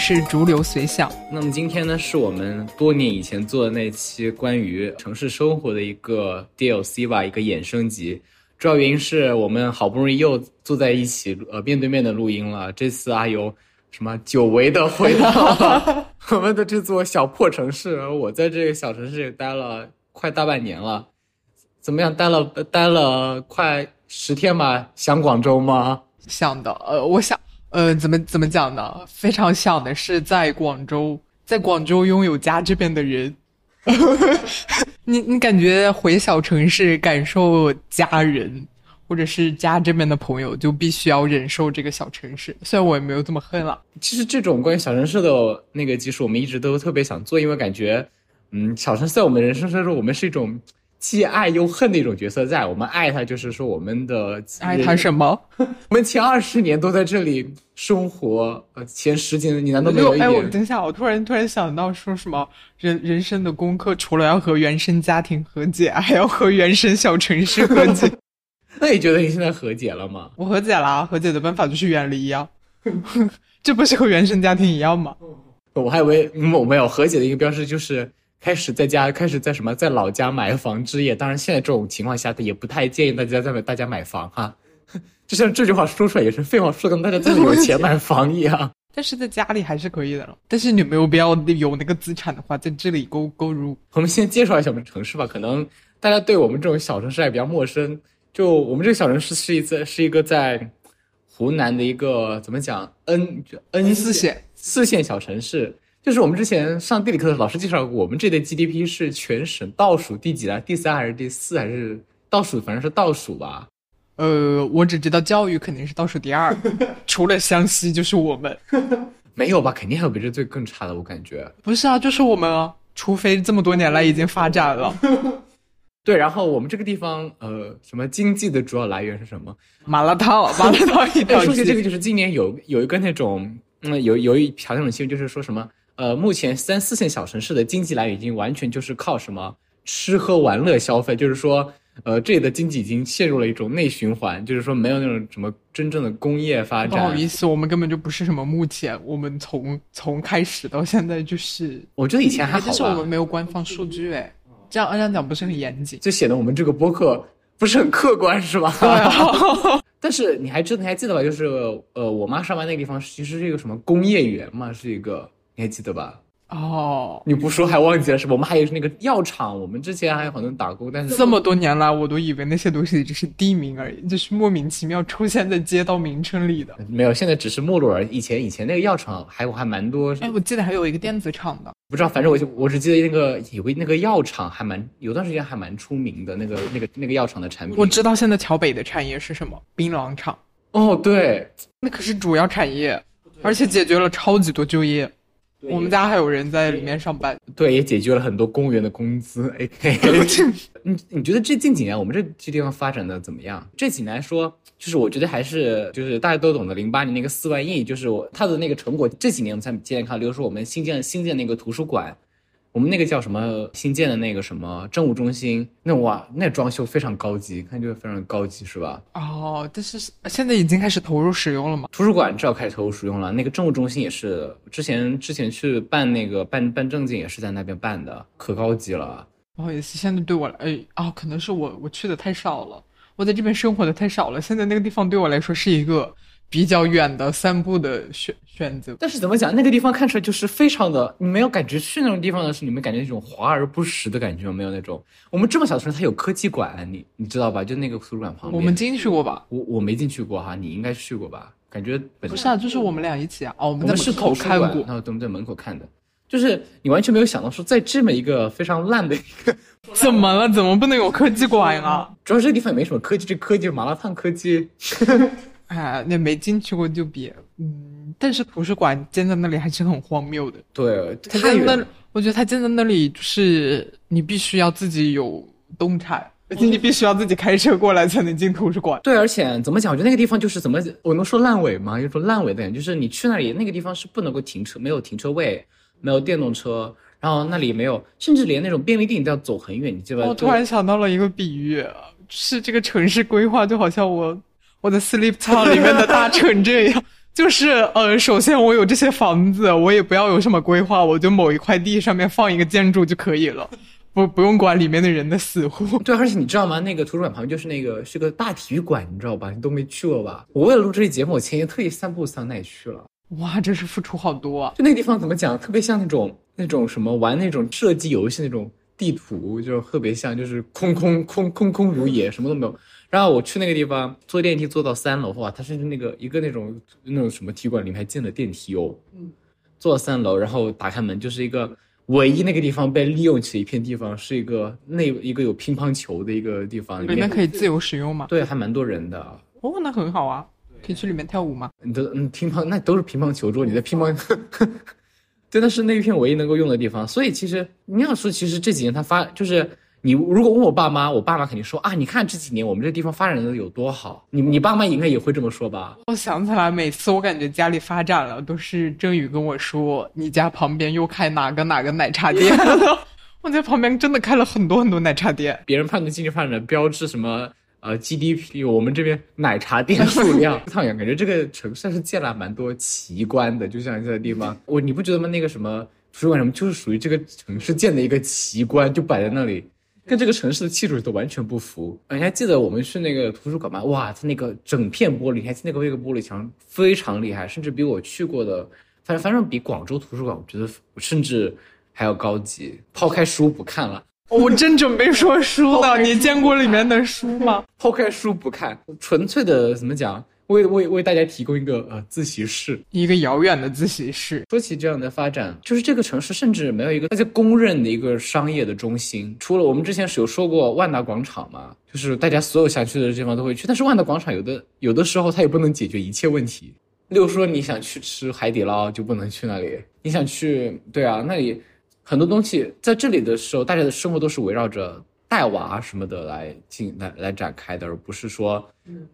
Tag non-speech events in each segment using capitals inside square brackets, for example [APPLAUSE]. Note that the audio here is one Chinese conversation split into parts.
是逐流随想。那么今天呢，是我们多年以前做的那期关于城市生活的一个 DLC 吧，一个衍生集。主要原因是我们好不容易又坐在一起，呃，面对面的录音了。这次阿尤什么久违的回到了 [LAUGHS] 我们的这座小破城市，我在这个小城市待了快大半年了。怎么样？待了待了快十天吧？想广州吗？想的，呃，我想，呃，怎么怎么讲呢？非常想的是在广州，在广州拥有家这边的人。[LAUGHS] 你你感觉回小城市感受家人，或者是家这边的朋友，就必须要忍受这个小城市。虽然我也没有这么恨了。其实这种关于小城市的那个技术，我们一直都特别想做，因为感觉，嗯，小城市在我们人生当中，我们是一种既爱又恨的一种角色。在我们爱他，就是说我们的爱他什么？[LAUGHS] 我们前二十年都在这里生活，呃，前十几年你难道没有一哎，我？等一下，我突然突然想到说什么人人生的功课，除了要和原生家庭和解，还要和原生小城市和解。[LAUGHS] 那你觉得你现在和解了吗？我和解啦，和解的办法就是远离呀，[LAUGHS] 这不是和原生家庭一样吗？我还以为嗯我没有和解的一个标志就是开始在家，开始在什么在老家买房置业。当然，现在这种情况下，他也不太建议大家在大家买房哈。[LAUGHS] 就像这句话说出来也是废话，说的跟大家真的有钱买房一样。但是在家里还是可以的了。但是你没有必要有那个资产的话，在这里购购入。我们先介绍一下我们城市吧，可能大家对我们这种小城市还比较陌生。就我们这个小城市是一次是一个在湖南的一个怎么讲 N 就 N 四线四线小城市。就是我们之前上地理课的老师介绍过，我们这里的 GDP 是全省倒数第几啊？第三还是第四还是倒数？反正是倒数吧。呃，我只知道教育肯定是倒数第二，[LAUGHS] 除了湘西就是我们。[LAUGHS] 没有吧？肯定还有比这最更差的，我感觉。不是啊，就是我们啊，除非这么多年来已经发展了。[LAUGHS] 对，然后我们这个地方，呃，什么经济的主要来源是什么？麻辣烫，麻辣烫一定要说起这个，就是今年有有一个那种，嗯，有有一条那种新闻，就是说什么，呃，目前三四线小城市的经济来源已经完全就是靠什么吃喝玩乐消费，就是说，呃，这里的经济已经陷入了一种内循环，就是说没有那种什么真正的工业发展不好。意思，我们根本就不是什么目前，我们从从开始到现在就是，我觉得以前还好但是我们，没有官方数据哎，这样这样讲不是很严谨。就显得我们这个播客不是很客观，是吧？对啊，[LAUGHS] 但是你还知你还记得吧？就是呃，我妈上班那个地方其实是一个什么工业园嘛，是一个，你还记得吧？哦，你不说还忘记了是吧？我们还有那个药厂，我们之前还有很多人打工，但是这么多年来，我都以为那些东西只是地名而已，就是莫名其妙出现在街道名称里的。没有，现在只是没落而已。以前以前那个药厂还有还蛮多，哎，我记得还有一个电子厂的，不知道，反正我就我只记得那个有个那个药厂还蛮有段时间还蛮出名的，那个那个那个药厂的产品。我知道现在桥北的产业是什么，槟榔厂，哦，对，那可是主要产业，而且解决了超级多就业。我们家还有人在里面上班。对，也解决了很多公务员的工资。哎，嘿 [LAUGHS] 嘿 [LAUGHS] 你你觉得这近几年我们这这地方发展的怎么样？这几年来说，就是我觉得还是就是大家都懂的，零八年那个四万亿，就是我它的那个成果，这几年我们才渐渐看，比如说我们新建新建那个图书馆，我们那个叫什么新建的那个什么政务中心，那哇，那装修非常高级，看就非常高级，是吧？哦，但是现在已经开始投入使用了吗？图书馆至少开始投入使用了，那个政务中心也是，之前之前去办那个办办证件也是在那边办的，可高级了。不好意思，现在对我来，哎，哦，可能是我我去的太少了，我在这边生活的太少了。现在那个地方对我来说是一个比较远的散步的选选择。但是怎么讲，那个地方看出来就是非常的，你没有感觉去那种地方的时候，你们感觉那种华而不实的感觉有没有那种？我们这么小的城市，它有科技馆，你你知道吧？就那个图书馆旁边。我们进去过吧？我我没进去过哈，你应该去过吧？感觉本不是啊，就是我们俩一起啊。哦，我们是在门口看过。然后我们在门口看的，就是你完全没有想到说，在这么一个非常烂的一个，[LAUGHS] 怎么了？怎么不能有科技馆啊？主要这个地方也没什么科技，这科技麻辣烫科技，哎，那没进去过就别。嗯，但是图书馆建在那里还是很荒谬的。对，它那，我觉得它建在那里就是你必须要自己有动产，而且你必须要自己开车过来才能进图书馆。对，而且怎么讲？我觉得那个地方就是怎么，我能说烂尾吗？有种烂尾的感觉，就是你去那里，那个地方是不能够停车，没有停车位，没有电动车，然后那里没有，甚至连那种便利店都要走很远，你记得吧？我突然想到了一个比喻，是这个城市规划就好像我我的 Sleep [LAUGHS] Town 里面的大成这样，就是呃，首先我有这些房子，我也不要有什么规划，我就某一块地上面放一个建筑就可以了，不不用管里面的人的死活。对，而且你知道吗？那个图书馆旁边就是那个是个大体育馆，你知道吧？你都没去过吧？我为了录这期节目，我前天特意散步桑奈去了。哇，真是付出好多啊！就那个地方怎么讲，特别像那种那种什么玩那种射击游戏那种地图，就特别像，就是空空空空空如也，什么都没有。然后我去那个地方坐电梯坐到三楼，哇，它是那个一个那种那种什么体育馆里面还建了电梯哦。嗯，坐到三楼，然后打开门就是一个唯一那个地方被利用起的一片地方，是一个那一个有乒乓球的一个地方，里面可以自由使用吗？对，还蛮多人的。哦，那很好啊。可以去里面跳舞吗？你的嗯，乒乓那都是乒乓球桌，你的乒乓，[LAUGHS] 真的是那一片唯一能够用的地方。所以其实你要说，其实这几年他发，就是你如果问我爸妈，我爸妈肯定说啊，你看这几年我们这地方发展的有多好。你你爸妈应该也会这么说吧？我想起来，每次我感觉家里发展了，都是郑宇跟我说，你家旁边又开哪个哪个奶茶店了。[LAUGHS] 我在旁边真的开了很多很多奶茶店。别人判断经济发展的标志什么？呃，GDP，我们这边奶茶店数量，[LAUGHS] 太阳感觉这个城市是建了蛮多奇观的，就像这个地方，我你不觉得吗？那个什么图书馆什么，就是属于这个城市建的一个奇观，就摆在那里，跟这个城市的气质都完全不符。你还记得我们去那个图书馆吗？哇，它那个整片玻璃，还记得那个那个玻璃墙非常厉害，甚至比我去过的，反正反正比广州图书馆，我觉得甚至还要高级。抛开书不看了。我真准备说书呢，[LAUGHS] 你见过里面的书吗？抛开书不看，纯粹的怎么讲？为为为大家提供一个呃自习室，一个遥远的自习室。说起这样的发展，就是这个城市甚至没有一个大家公认的一个商业的中心。除了我们之前是有说过万达广场嘛，就是大家所有想去的地方都会去。但是万达广场有的有的时候它也不能解决一切问题。例如说你想去吃海底捞就不能去那里，你想去对啊那里。很多东西在这里的时候，大家的生活都是围绕着带娃什么的来进来来展开的，而不是说，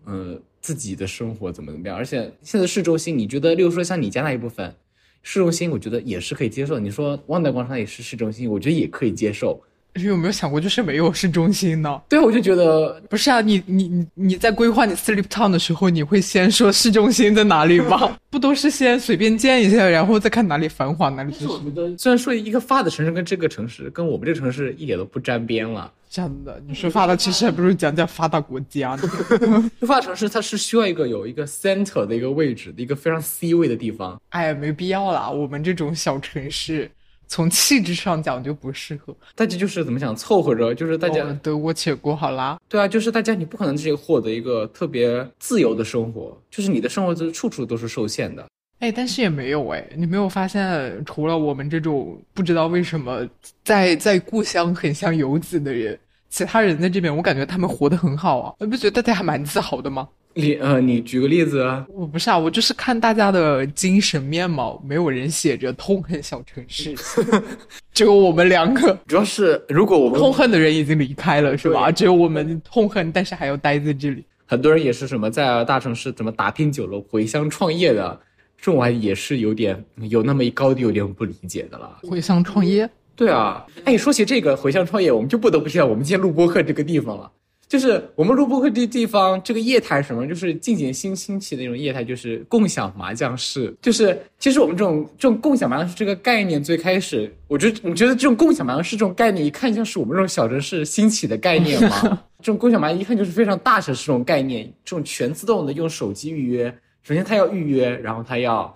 嗯，自己的生活怎么怎么样。而且现在市中心，你觉得，例如说像你家那一部分市中心，我觉得也是可以接受。你说万达广场也是市中心，我觉得也可以接受。你有没有想过，就是没有市中心呢？对，我就觉得不是啊。你你你你在规划你 sleep town 的时候，你会先说市中心在哪里吗？[LAUGHS] 不都是先随便建一下，然后再看哪里繁华哪里？是我觉得，虽然说一个发达城市跟这个城市跟我们这个城市一点都不沾边了。真的，你说发达，其实还不如讲讲发达国家呢。[LAUGHS] 发达城市它是需要一个有一个 center 的一个位置的一个非常 C 位的地方。哎呀，没必要啦，我们这种小城市。从气质上讲就不适合，大家就是怎么讲凑合着，就是大家得过且过好啦。对啊，就是大家你不可能自己获得一个特别自由的生活，就是你的生活是处处都是受限的。哎，但是也没有哎，你没有发现，除了我们这种不知道为什么在在故乡很像游子的人，其他人在这边，我感觉他们活得很好啊，你不觉得大家还蛮自豪的吗？你呃，你举个例子啊？我不是啊，我就是看大家的精神面貌，没有人写着痛恨小城市，[LAUGHS] 只有我们两个。主要是如果我们痛恨的人已经离开了，是吧？只有我们痛恨，但是还要待在这里。很多人也是什么在大城市怎么打拼久了回乡创业的，这种还也是有点有那么一高低有点不理解的了。回乡创业？对啊。哎，说起这个回乡创业，我们就不得不提到我们今天录播客这个地方了。就是我们录播客这地方，这个业态什么，就是近几年新兴起的一种业态，就是共享麻将室。就是其实我们这种这种共享麻将室这个概念，最开始，我觉得你觉得这种共享麻将室这种概念，一看像是我们这种小城市兴起的概念吗？[LAUGHS] 这种共享麻将一看就是非常大城市这种概念，这种全自动的用手机预约。首先他要预约，然后他要，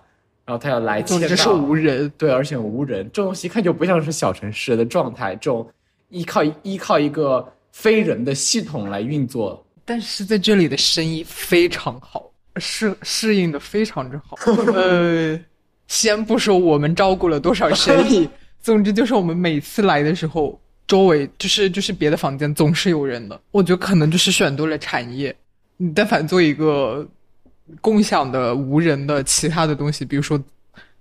然后他要来签到，是无人，对，而且无人，这东西一看就不像是小城市的状态。这种依靠依靠一个。非人的系统来运作，但是在这里的生意非常好，适适应的非常之好。[LAUGHS] 呃，先不说我们照顾了多少生意，[LAUGHS] 总之就是我们每次来的时候，周围就是就是别的房间总是有人的。我觉得可能就是选对了产业。你但凡做一个共享的无人的其他的东西，比如说，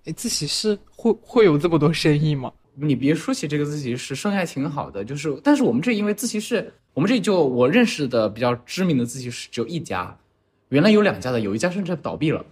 哎，自习室会会有这么多生意吗？你别说起这个自习室，生意还挺好的。就是，但是我们这因为自习室，我们这就我认识的比较知名的自习室只有一家，原来有两家的，有一家甚至倒闭了。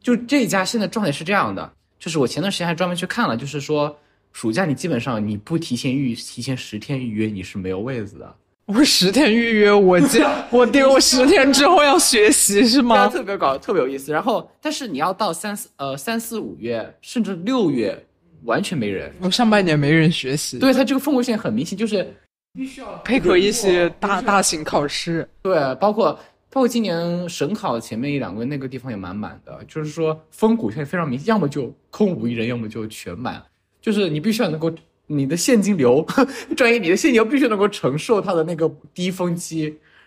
就这一家现在状态是这样的，就是我前段时间还专门去看了，就是说暑假你基本上你不提前预提前十天预约你是没有位子的。我十天预约，我这 [LAUGHS] 我定我十天之后要学习是吗？特别搞，特别有意思。然后，但是你要到三四呃三四五月，甚至六月，完全没人。我上半年没人学习，对他这个氛围线很明显，就是必须要配合一些大大型考试。对，包括包括今年省考前面一两个月那个地方也满满的，就是说风骨现在非常明显，要么就空无一人，要么就全满，就是你必须要能够你的现金流，[LAUGHS] 专业你的现金流必须能够承受它的那个低峰期，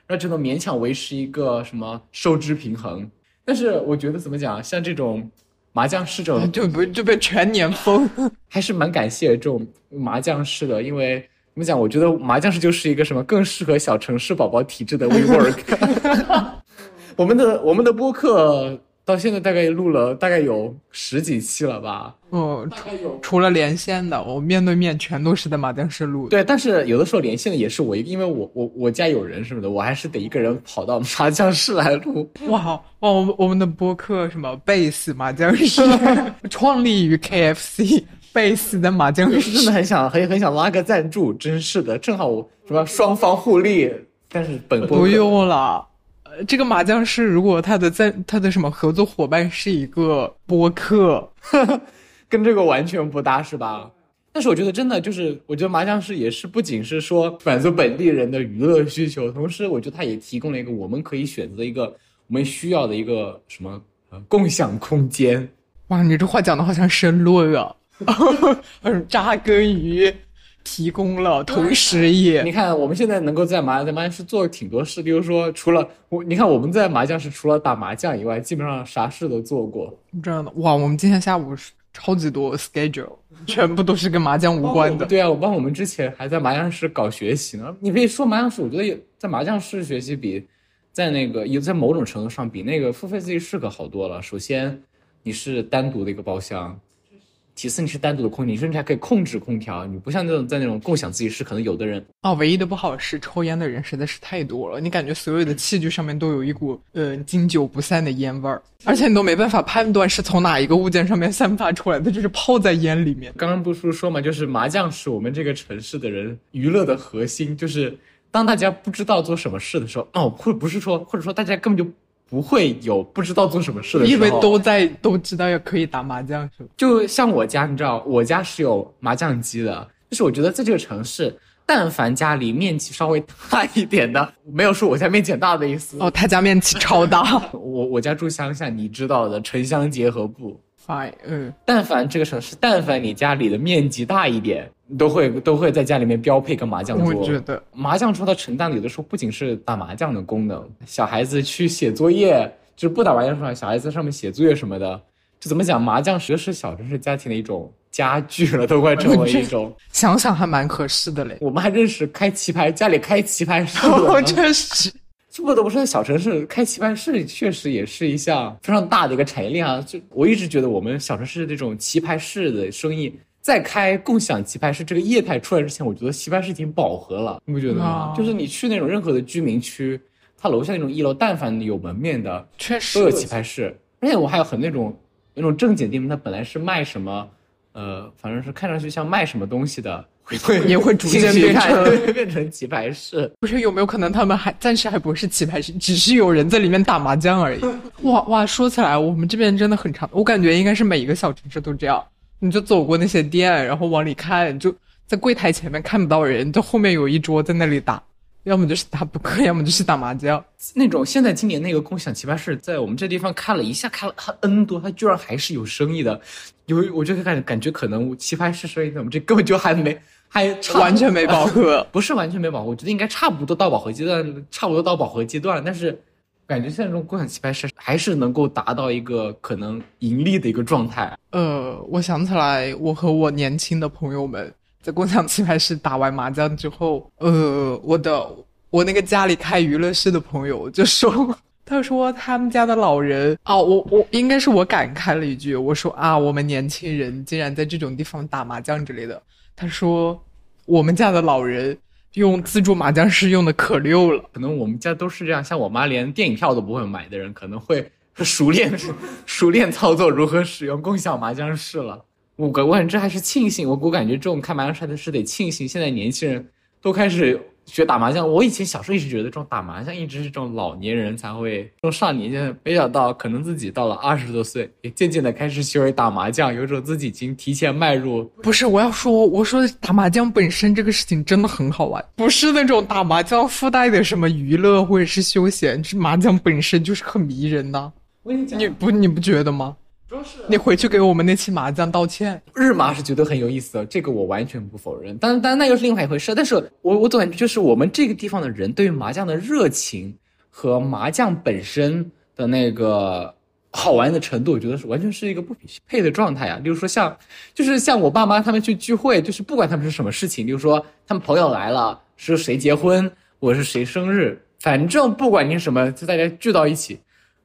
然后就能勉强维持一个什么收支平衡。但是我觉得怎么讲，像这种麻将室这种就不就被全年封。[LAUGHS] 还是蛮感谢这种麻将室的，因为怎么讲？我觉得麻将室就是一个什么更适合小城市宝宝体质的 WeWork。[LAUGHS] 我们的我们的播客到现在大概录了大概有十几期了吧？嗯，大概有。除了连线的，我面对面全都是在麻将室录。对，但是有的时候连线的也是我，因为我我我家有人什么的，我还是得一个人跑到麻将室来录。哇哇，我们我们的播客什么贝斯麻将室，[LAUGHS] 创立于 KFC 贝斯的麻将室真。的很想很很想拉个赞助，真是的，正好我什么双方互利，但是本播不用了。呃，这个麻将室如果他的在他的什么合作伙伴是一个播客，[LAUGHS] 跟这个完全不搭，是吧？但是我觉得真的就是，我觉得麻将室也是不仅是说满足本地人的娱乐需求，同时我觉得它也提供了一个我们可以选择一个我们需要的一个什么呃共享空间。哇，你这话讲的好像申论啊，[LAUGHS] 嗯，扎根于提供了，同时也你看我们现在能够在麻在麻将室做挺多事，比如说除了我，你看我们在麻将室除了打麻将以外，基本上啥事都做过。这样的哇，我们今天下午是超级多 schedule，全部都是跟麻将无关的。对啊，我帮我们之前还在麻将室搞学习呢。你可以说麻将室，我觉得也在麻将室学习比在那个有在某种程度上比那个付费自习室可好多了。首先，你是单独的一个包厢。其次，你是单独的空调，你甚至还可以控制空调。你不像那种在那种共享自习室，可能有的人哦，唯一的不好是抽烟的人实在是太多了，你感觉所有的器具上面都有一股呃经久不散的烟味儿，而且你都没办法判断是从哪一个物件上面散发出来的，就是泡在烟里面。刚刚不是说嘛，就是麻将是我们这个城市的人娱乐的核心，就是当大家不知道做什么事的时候，哦，或者不是说，或者说大家根本就不会有不知道做什么事的时候，因为都在都知道要可以打麻将，是吧？就像我家，你知道，我家是有麻将机的，就是我觉得在这个城市，但凡家里面积稍微大一点的，没有说我家面积很大的意思。哦，他家面积超大。[LAUGHS] 我我家住乡下，你知道的，城乡结合部。Fine，嗯，但凡这个城市，但凡你家里的面积大一点，都会都会在家里面标配个麻将桌。我觉得麻将桌它承担的有的时候不仅是打麻将的功能，小孩子去写作业，就是不打麻将的时候，小孩子在上面写作业什么的，就怎么讲，麻将实是小城市家庭的一种家具了，都快成为一种。想想还蛮合适的嘞。我们还认识开棋牌，家里开棋牌室 [LAUGHS] 我。确实，不得不说，小城市开棋牌室确实也是一项非常大的一个产业链啊！就我一直觉得，我们小城市这种棋牌室的生意，在开共享棋牌室这个业态出来之前，我觉得棋牌室已经饱和了，你不觉得吗？哦就是你去那种任何的居民区，它楼下那种一楼，但凡有门面的，确实都有棋牌室。而且我还有很那种那种正经店，它本来是卖什么，呃，反正是看上去像卖什么东西的，也会 [LAUGHS] 逐渐变成对变成棋牌室。不是有没有可能他们还暂时还不是棋牌室，只是有人在里面打麻将而已？哇哇，说起来，我们这边真的很长，我感觉应该是每一个小城市都这样。你就走过那些店，然后往里看，就在柜台前面看不到人，就后面有一桌在那里打，要么就是打扑克，要么就是打麻将。那种现在今年那个共享棋牌室，在我们这地方看了一下，看了它 N 多，它居然还是有生意的。有，我就感感觉可能棋牌室生意，我们这根本就还没还差完全没饱和。不是完全没饱和，我觉得应该差不多到饱和阶段，差不多到饱和阶段了。但是感觉现在这种共享棋牌室还是能够达到一个可能盈利的一个状态。呃，我想起来，我和我年轻的朋友们在共享棋牌室打完麻将之后，呃，我的我那个家里开娱乐室的朋友就说，他说他们家的老人啊，我我应该是我感慨了一句，我说啊，我们年轻人竟然在这种地方打麻将之类的。他说我们家的老人用自助麻将室用的可溜了。可能我们家都是这样，像我妈连电影票都不会买的人，可能会熟练熟练操作如何使用共享麻将室了。我感我感觉这还是庆幸，我我感觉这种开麻将室的是得庆幸，现在年轻人都开始学打麻将。我以前小时候一直觉得这种打麻将一直是这种老年人才会，这种上年纪，没想到可能自己到了二十多岁，也渐渐的开始学会打麻将，有种自己已经提前迈入。不是，我要说，我说打麻将本身这个事情真的很好玩，不是那种打麻将附带的什么娱乐或者是休闲，是麻将本身就是很迷人呐。我跟你讲，你不你不觉得吗？你回去给我们那期麻将道歉。日麻是觉得很有意思的，这个我完全不否认。但但那又是另外一回事。但是我我总感觉就是我们这个地方的人对于麻将的热情和麻将本身的那个好玩的程度，我觉得是完全是一个不匹配的状态啊。例如说像，就是像我爸妈他们去聚会，就是不管他们是什么事情，例如说他们朋友来了，是谁结婚，我是谁生日，反正不管你什么，就大家聚到一起。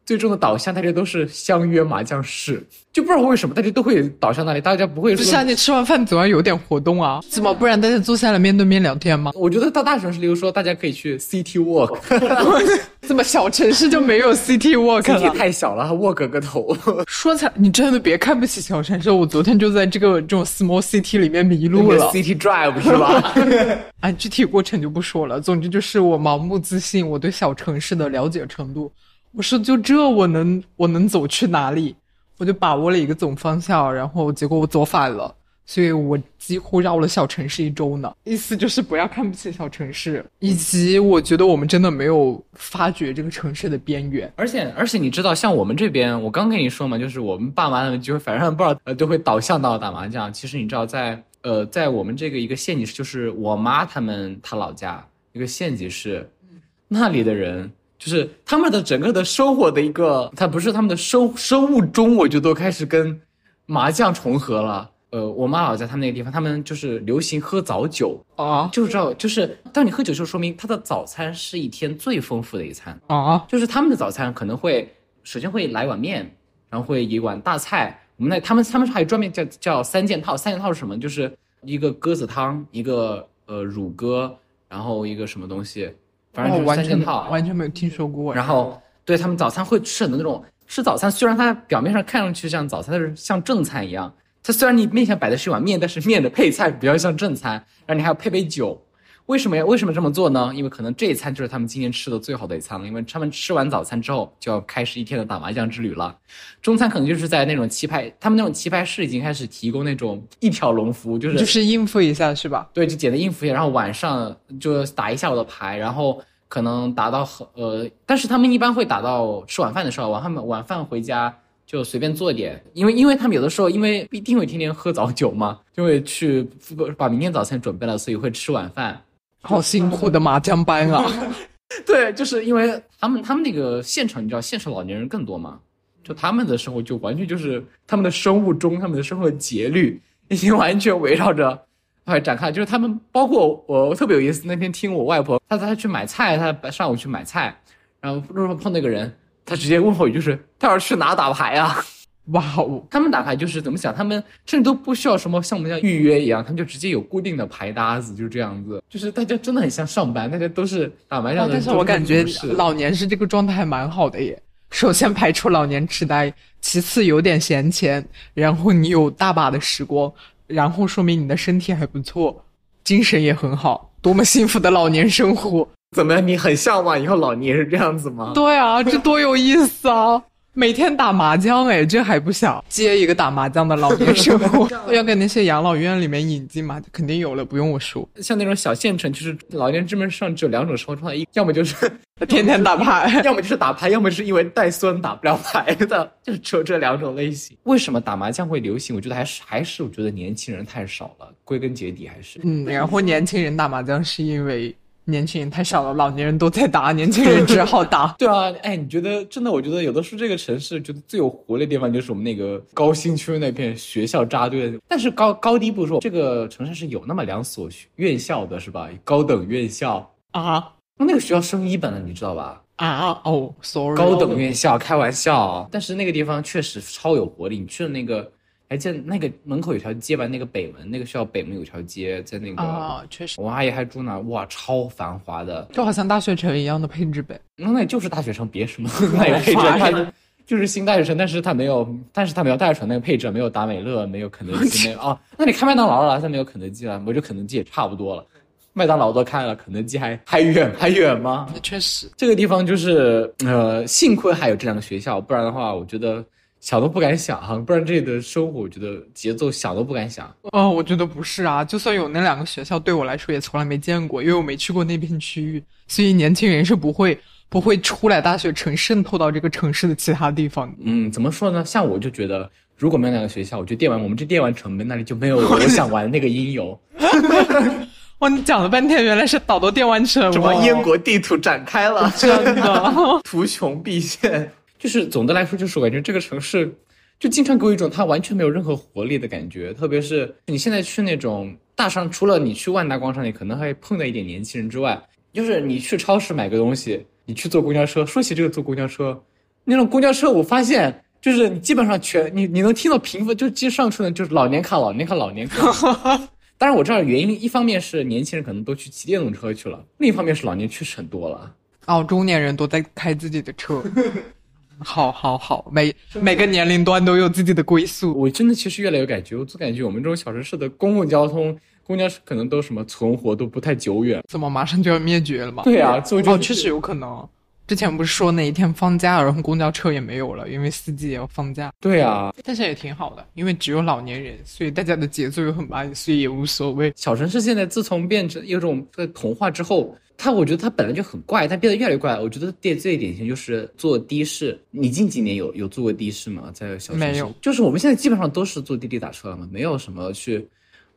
最终的导向，大家都是相约麻将室，就不知道为什么大家都会导向那里，大家不会说。不是啊，你吃完饭总要有点活动啊，怎么不然大家坐下来面对面聊天吗？我觉得到大城市，例如说大家可以去 City Walk，[LAUGHS] 这么小城市就没有 City Walk，City 太小了，Walk 个头。说起来，你真的别看不起小城市，我昨天就在这个这种 Small City 里面迷路了，City Drive 是吧？[LAUGHS] 啊，具体过程就不说了，总之就是我盲目自信，我对小城市的了解程度。我说就这，我能我能走去哪里？我就把握了一个总方向，然后结果我走反了，所以我几乎绕了小城市一周呢。意思就是不要看不起小城市，以及我觉得我们真的没有发掘这个城市的边缘。而且而且你知道，像我们这边，我刚跟你说嘛，就是我们爸妈就会 [LAUGHS] 反正不知道呃就会导向到打麻将。其实你知道，在呃在我们这个一个县级市，就是我妈他们他老家一个县级市，那里的人。就是他们的整个的生活的一个，他不是他们的生生物钟，我就都开始跟麻将重合了。呃，我妈老家他们那个地方，他们就是流行喝早酒啊，就知道就是当你喝酒就说明他的早餐是一天最丰富的一餐啊。就是他们的早餐可能会首先会来碗面，然后会一碗大菜。我们那他们他们还专门叫叫三件套，三件套是什么？就是一个鸽子汤，一个呃乳鸽，然后一个什么东西。反正就三件套，完全没有听说过。然后，对他们早餐会吃的那种吃早餐，虽然它表面上看上去像早餐，但是像正餐一样。它虽然你面前摆的是一碗面，但是面的配菜比较像正餐，然后你还要配杯酒。为什么呀？为什么这么做呢？因为可能这一餐就是他们今天吃的最好的一餐了。因为他们吃完早餐之后，就要开始一天的打麻将之旅了。中餐可能就是在那种棋牌，他们那种棋牌室已经开始提供那种一条龙服务，就是就是应付一下是吧？对，就简单应付一下，然后晚上就打一下午的牌，然后可能打到很呃，但是他们一般会打到吃晚饭的时候，晚饭晚饭回家就随便做点，因为因为他们有的时候因为必定会天天喝早酒嘛，就会去把明天早餐准备了，所以会吃晚饭。好辛苦的麻将班啊！[LAUGHS] 对，就是因为他们他们那个县城，你知道县城老年人更多嘛？就他们的生活就完全就是他们的生物钟，他们的生活节律 [LAUGHS] 已经完全围绕着展开。就是他们包括我特别有意思，那天听我外婆，她她去买菜，她上午去买菜，然后路上碰那个人，她直接问候语就是他要去哪打牌啊？哇哦！他们打牌就是怎么想？他们甚至都不需要什么像我们像预约一样，他们就直接有固定的牌搭子，就这样子。就是大家真的很像上班，大家都是打麻将的。但是我感觉老年是这个状态还蛮好的耶。首先排除老年痴呆，其次有点闲钱，然后你有大把的时光，然后说明你的身体还不错，精神也很好，多么幸福的老年生活！[LAUGHS] 怎么样？你很向往以后老年是这样子吗？对啊，这多有意思啊！每天打麻将，哎，这还不小接一个打麻将的老年生活？[LAUGHS] [LAUGHS] 要给那些养老院里面引进嘛？肯定有了，不用我说。像那种小县城，就是老年基本上只有两种生活状态：一要么就是 [LAUGHS] 天天打牌，要么就是打牌，要么是因为带孙打不了牌的，就是只有这两种类型。为什么打麻将会流行？我觉得还是还是我觉得年轻人太少了。归根结底还是嗯，然后年轻人打麻将是因为。年轻人太少了，老年人都在打，年轻人只好打。[LAUGHS] 对啊，哎，你觉得真的？我觉得有的时候这个城市觉得最有活力的地方就是我们那个高新区那片学校扎堆的。但是高高低不说，这个城市是有那么两所院校的，是吧？高等院校啊，那个学校升一本了，你知道吧？啊哦，sorry，高等院校，开玩笑。但是那个地方确实超有活力，你去了那个。还在那个门口有条街吧？那个北门，那个学校北门有条街，在那个啊，确实，我阿姨还住那，哇，超繁华的，就好像大学城一样的配置呗。那那就是大学城，别什么 [LAUGHS] 那个配置，它就是新大学城，但是它没有，但是它没有大学城那个配置，没有达美乐，没有肯德基，没有啊。[LAUGHS] 那你开麦当劳了，它没有肯德基了，我觉得肯德基也差不多了。麦当劳都开了，肯德基还还远还远吗？那确实，这个地方就是呃，幸亏还有这两个学校，不然的话，我觉得想都不敢想哈，不然这里的生活，我觉得节奏想都不敢想。哦，我觉得不是啊，就算有那两个学校，对我来说也从来没见过，因为我没去过那片区域，所以年轻人是不会不会出来大学城渗透到这个城市的其他地方。嗯，怎么说呢？像我就觉得，如果没有两个学校，我觉得电玩我们这电玩城门那里就没有 [LAUGHS] 我想玩的那个音游。[LAUGHS] 哇，你讲了半天，原来是导到电玩城，什么燕国地图展开了，真的 [LAUGHS] 图穷匕见。就是总的来说，就是我感觉这个城市就经常给我一种它完全没有任何活力的感觉。特别是你现在去那种大商，除了你去万达广场，你可能还碰到一点年轻人之外，就是你去超市买个东西，你去坐公交车。说起这个坐公交车，那种公交车，我发现就是你基本上全你你能听到评分，就接上去的就是老年卡、老年卡、老年卡。[LAUGHS] 当然我知道原因，一方面是年轻人可能都去骑电动车去了，另一方面是老年确实很多了。哦，中年人都在开自己的车。[LAUGHS] 好，好，好，每每个年龄段都有自己的归宿。我真的其实越来越感觉，我总感觉我们这种小城市的公共交通、公交车可能都什么存活都不太久远。怎么马上就要灭绝了吗？对啊，哦，确实有可能。之前不是说哪一天放假，然后公交车也没有了，因为司机也要放假。对啊，但是也挺好的，因为只有老年人，所以大家的节奏又很慢，所以也无所谓。小城市现在自从变成有种在童话之后，它我觉得他本来就很怪，但变得越来越怪。我觉得最最典型就是坐的士。你近几年有有坐过的士吗？在小没有，就是我们现在基本上都是坐滴滴打车了嘛，没有什么去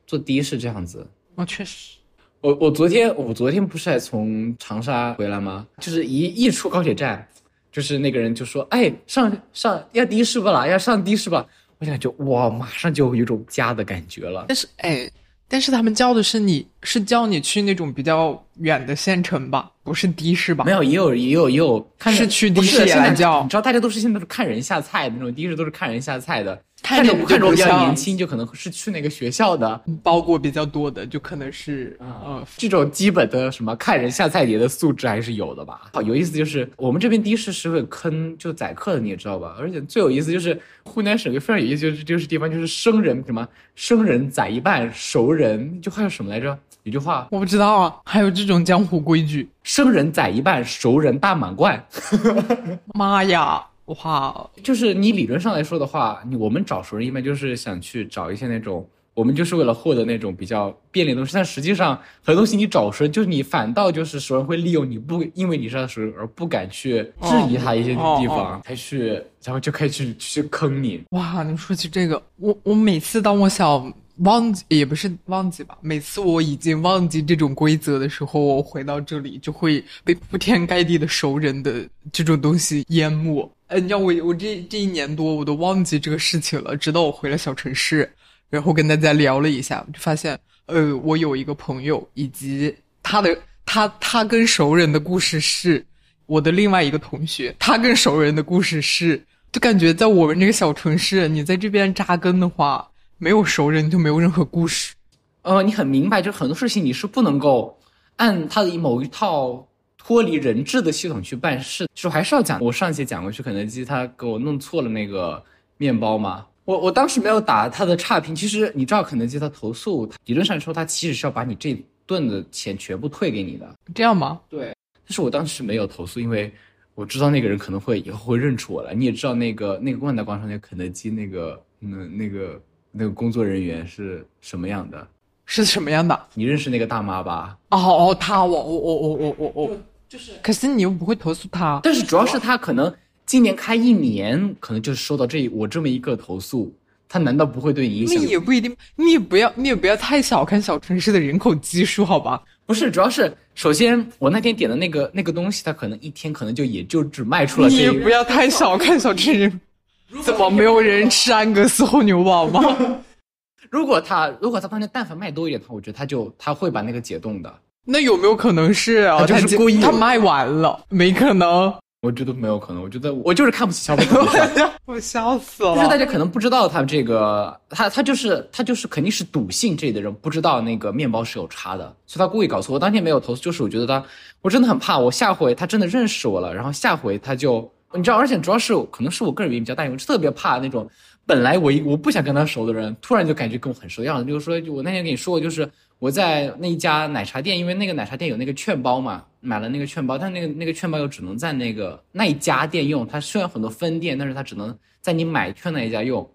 坐的士这样子。哦，确实。我我昨天我昨天不是还从长沙回来吗？就是一一出高铁站。就是那个人就说：“哎，上上要的士不啦？要上的士吧？”我感觉哇，马上就有种家的感觉了。但是哎，但是他们叫的是你是叫你去那种比较远的县城吧，不是的士吧？没有，也有也有也有，看是去的士也来叫。你知道，大家都是现在都是看人下菜的那种的士，都是看人下菜的。看着看着比较年轻，就可能是去那个学校的，包裹比较多的，就可能是呃这种基本的什么看人下菜碟的素质还是有的吧。好有意思就是我们这边的士是会坑就宰客的，你也知道吧？而且最有意思就是湖南省就非常有意思就是就是地方就是生人什么生人宰一半，熟人就还有什么来着？有句话我不知道啊，还有这种江湖规矩，生人宰一半，熟人大满贯。[LAUGHS] [LAUGHS] 妈呀！哇，就是你理论上来说的话，你我们找熟人一般就是想去找一些那种，我们就是为了获得那种比较便利的东西。但实际上，很多东西你找熟人，就是你反倒就是熟人会利用你不因为你是他熟人而不敢去质疑他一些地方，才去，然后就开始去去坑你。哇，你说起这个，我我每次当我想忘记，也不是忘记吧，每次我已经忘记这种规则的时候，我回到这里就会被铺天盖地的熟人的这种东西淹没。呃，你知道我我这这一年多我都忘记这个事情了，直到我回了小城市，然后跟大家聊了一下，就发现，呃，我有一个朋友，以及他的他他跟熟人的故事是，我的另外一个同学，他跟熟人的故事是，就感觉在我们这个小城市，你在这边扎根的话，没有熟人就没有任何故事。呃，你很明白，就很多事情你是不能够按他的某一套。脱离人质的系统去办事，就还是要讲。我上期讲过去肯德基，他给我弄错了那个面包嘛。我我当时没有打他的差评。其实你知道，肯德基他投诉，理论上说他其实是要把你这顿的钱全部退给你的。这样吗？对。但是我当时没有投诉，因为我知道那个人可能会以后会认出我来。你也知道那个那个万达广场那个肯德基那个嗯那个那个工作人员是什么样的？是什么样的？你认识那个大妈吧？哦哦，她我我我我我我我。就是，可是你又不会投诉他。但是主要是他可能今年开一年，可能就是收到这我这么一个投诉，他难道不会对你影响？你也不一定，你也不要，你也不要太小看小城市的人口基数，好吧？不是，主要是首先我那天点的那个那个东西，它可能一天可能就也就只卖出了。你也不要太小看小城市，怎么没有人吃安格斯厚牛堡吗？[LAUGHS] 如果他如果他当天但凡卖多一点的话，我觉得他就他会把那个解冻的。那有没有可能是啊？他就是故意，他卖完了，没可能。我觉得没有可能。我觉得我就是看不起消费者。我笑死了。就是大家可能不知道他这个，他他就是他就是肯定是笃信这里的人不知道那个面包是有差的，所以他故意搞错。我当天没有投诉，就是我觉得他，我真的很怕，我下回他真的认识我了，然后下回他就你知道，而且主要是可能是我个人原因比较大，我特别怕那种本来我一我不想跟他熟的人，突然就感觉跟我很熟的样子。就是说，我那天跟你说过，就是。我在那一家奶茶店，因为那个奶茶店有那个券包嘛，买了那个券包，但那个那个券包又只能在那个那一家店用。它虽然很多分店，但是它只能在你买券那一家用。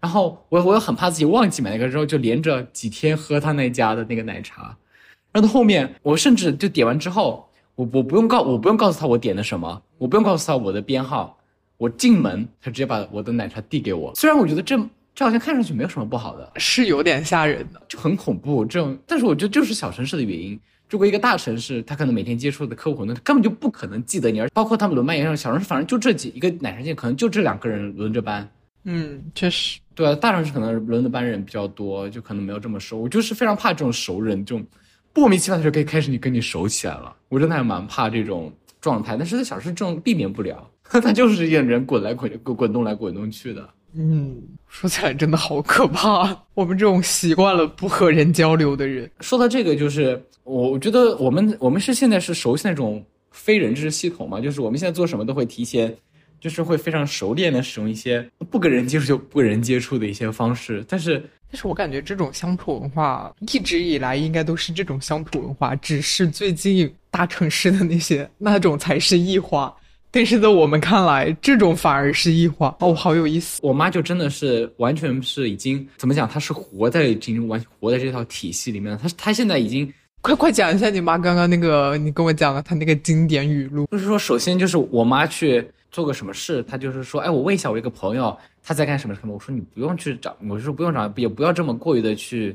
然后我我又很怕自己忘记买那个，之后就连着几天喝他那家的那个奶茶。然后到后面，我甚至就点完之后，我我不用告我不用告诉他我点的什么，我不用告诉他我的编号，我进门他直接把我的奶茶递给我。虽然我觉得这。这好像看上去没有什么不好的，是有点吓人的，就很恐怖。这种，但是我觉得就是小城市的原因。如果一个大城市，他可能每天接触的客户那，根本就不可能记得你，而包括他们轮班也是小城市，反正就这几一个奶茶店，可能就这两个人轮着班。嗯，确实，对啊，大城市可能轮的班人比较多，就可能没有这么熟。我就是非常怕这种熟人，这种莫名其妙的就可以开始你跟你熟起来了。我真的还蛮怕这种状态，但是在小城市这种避免不了，[LAUGHS] 他就是一人滚来滚滚滚动来滚动去的。嗯，说起来真的好可怕。[LAUGHS] 我们这种习惯了不和人交流的人，说到这个，就是我我觉得我们我们是现在是熟悉那种非人质系统嘛，就是我们现在做什么都会提前，就是会非常熟练的使用一些不跟人接触就不跟人接触的一些方式。但是，但是我感觉这种乡土文化一直以来应该都是这种乡土文化，只是最近大城市的那些那种才是异化。但是在我们看来，这种反而是异化哦，好有意思。我妈就真的是完全是已经怎么讲？她是活在已经完活在这套体系里面。她她现在已经 [LAUGHS] 快快讲一下你妈刚刚那个，你跟我讲的她那个经典语录。就是说，首先就是我妈去做个什么事，她就是说，哎，我问一下我一个朋友他在干什么什么。我说你不用去找，我说不用找，也不要这么过于的去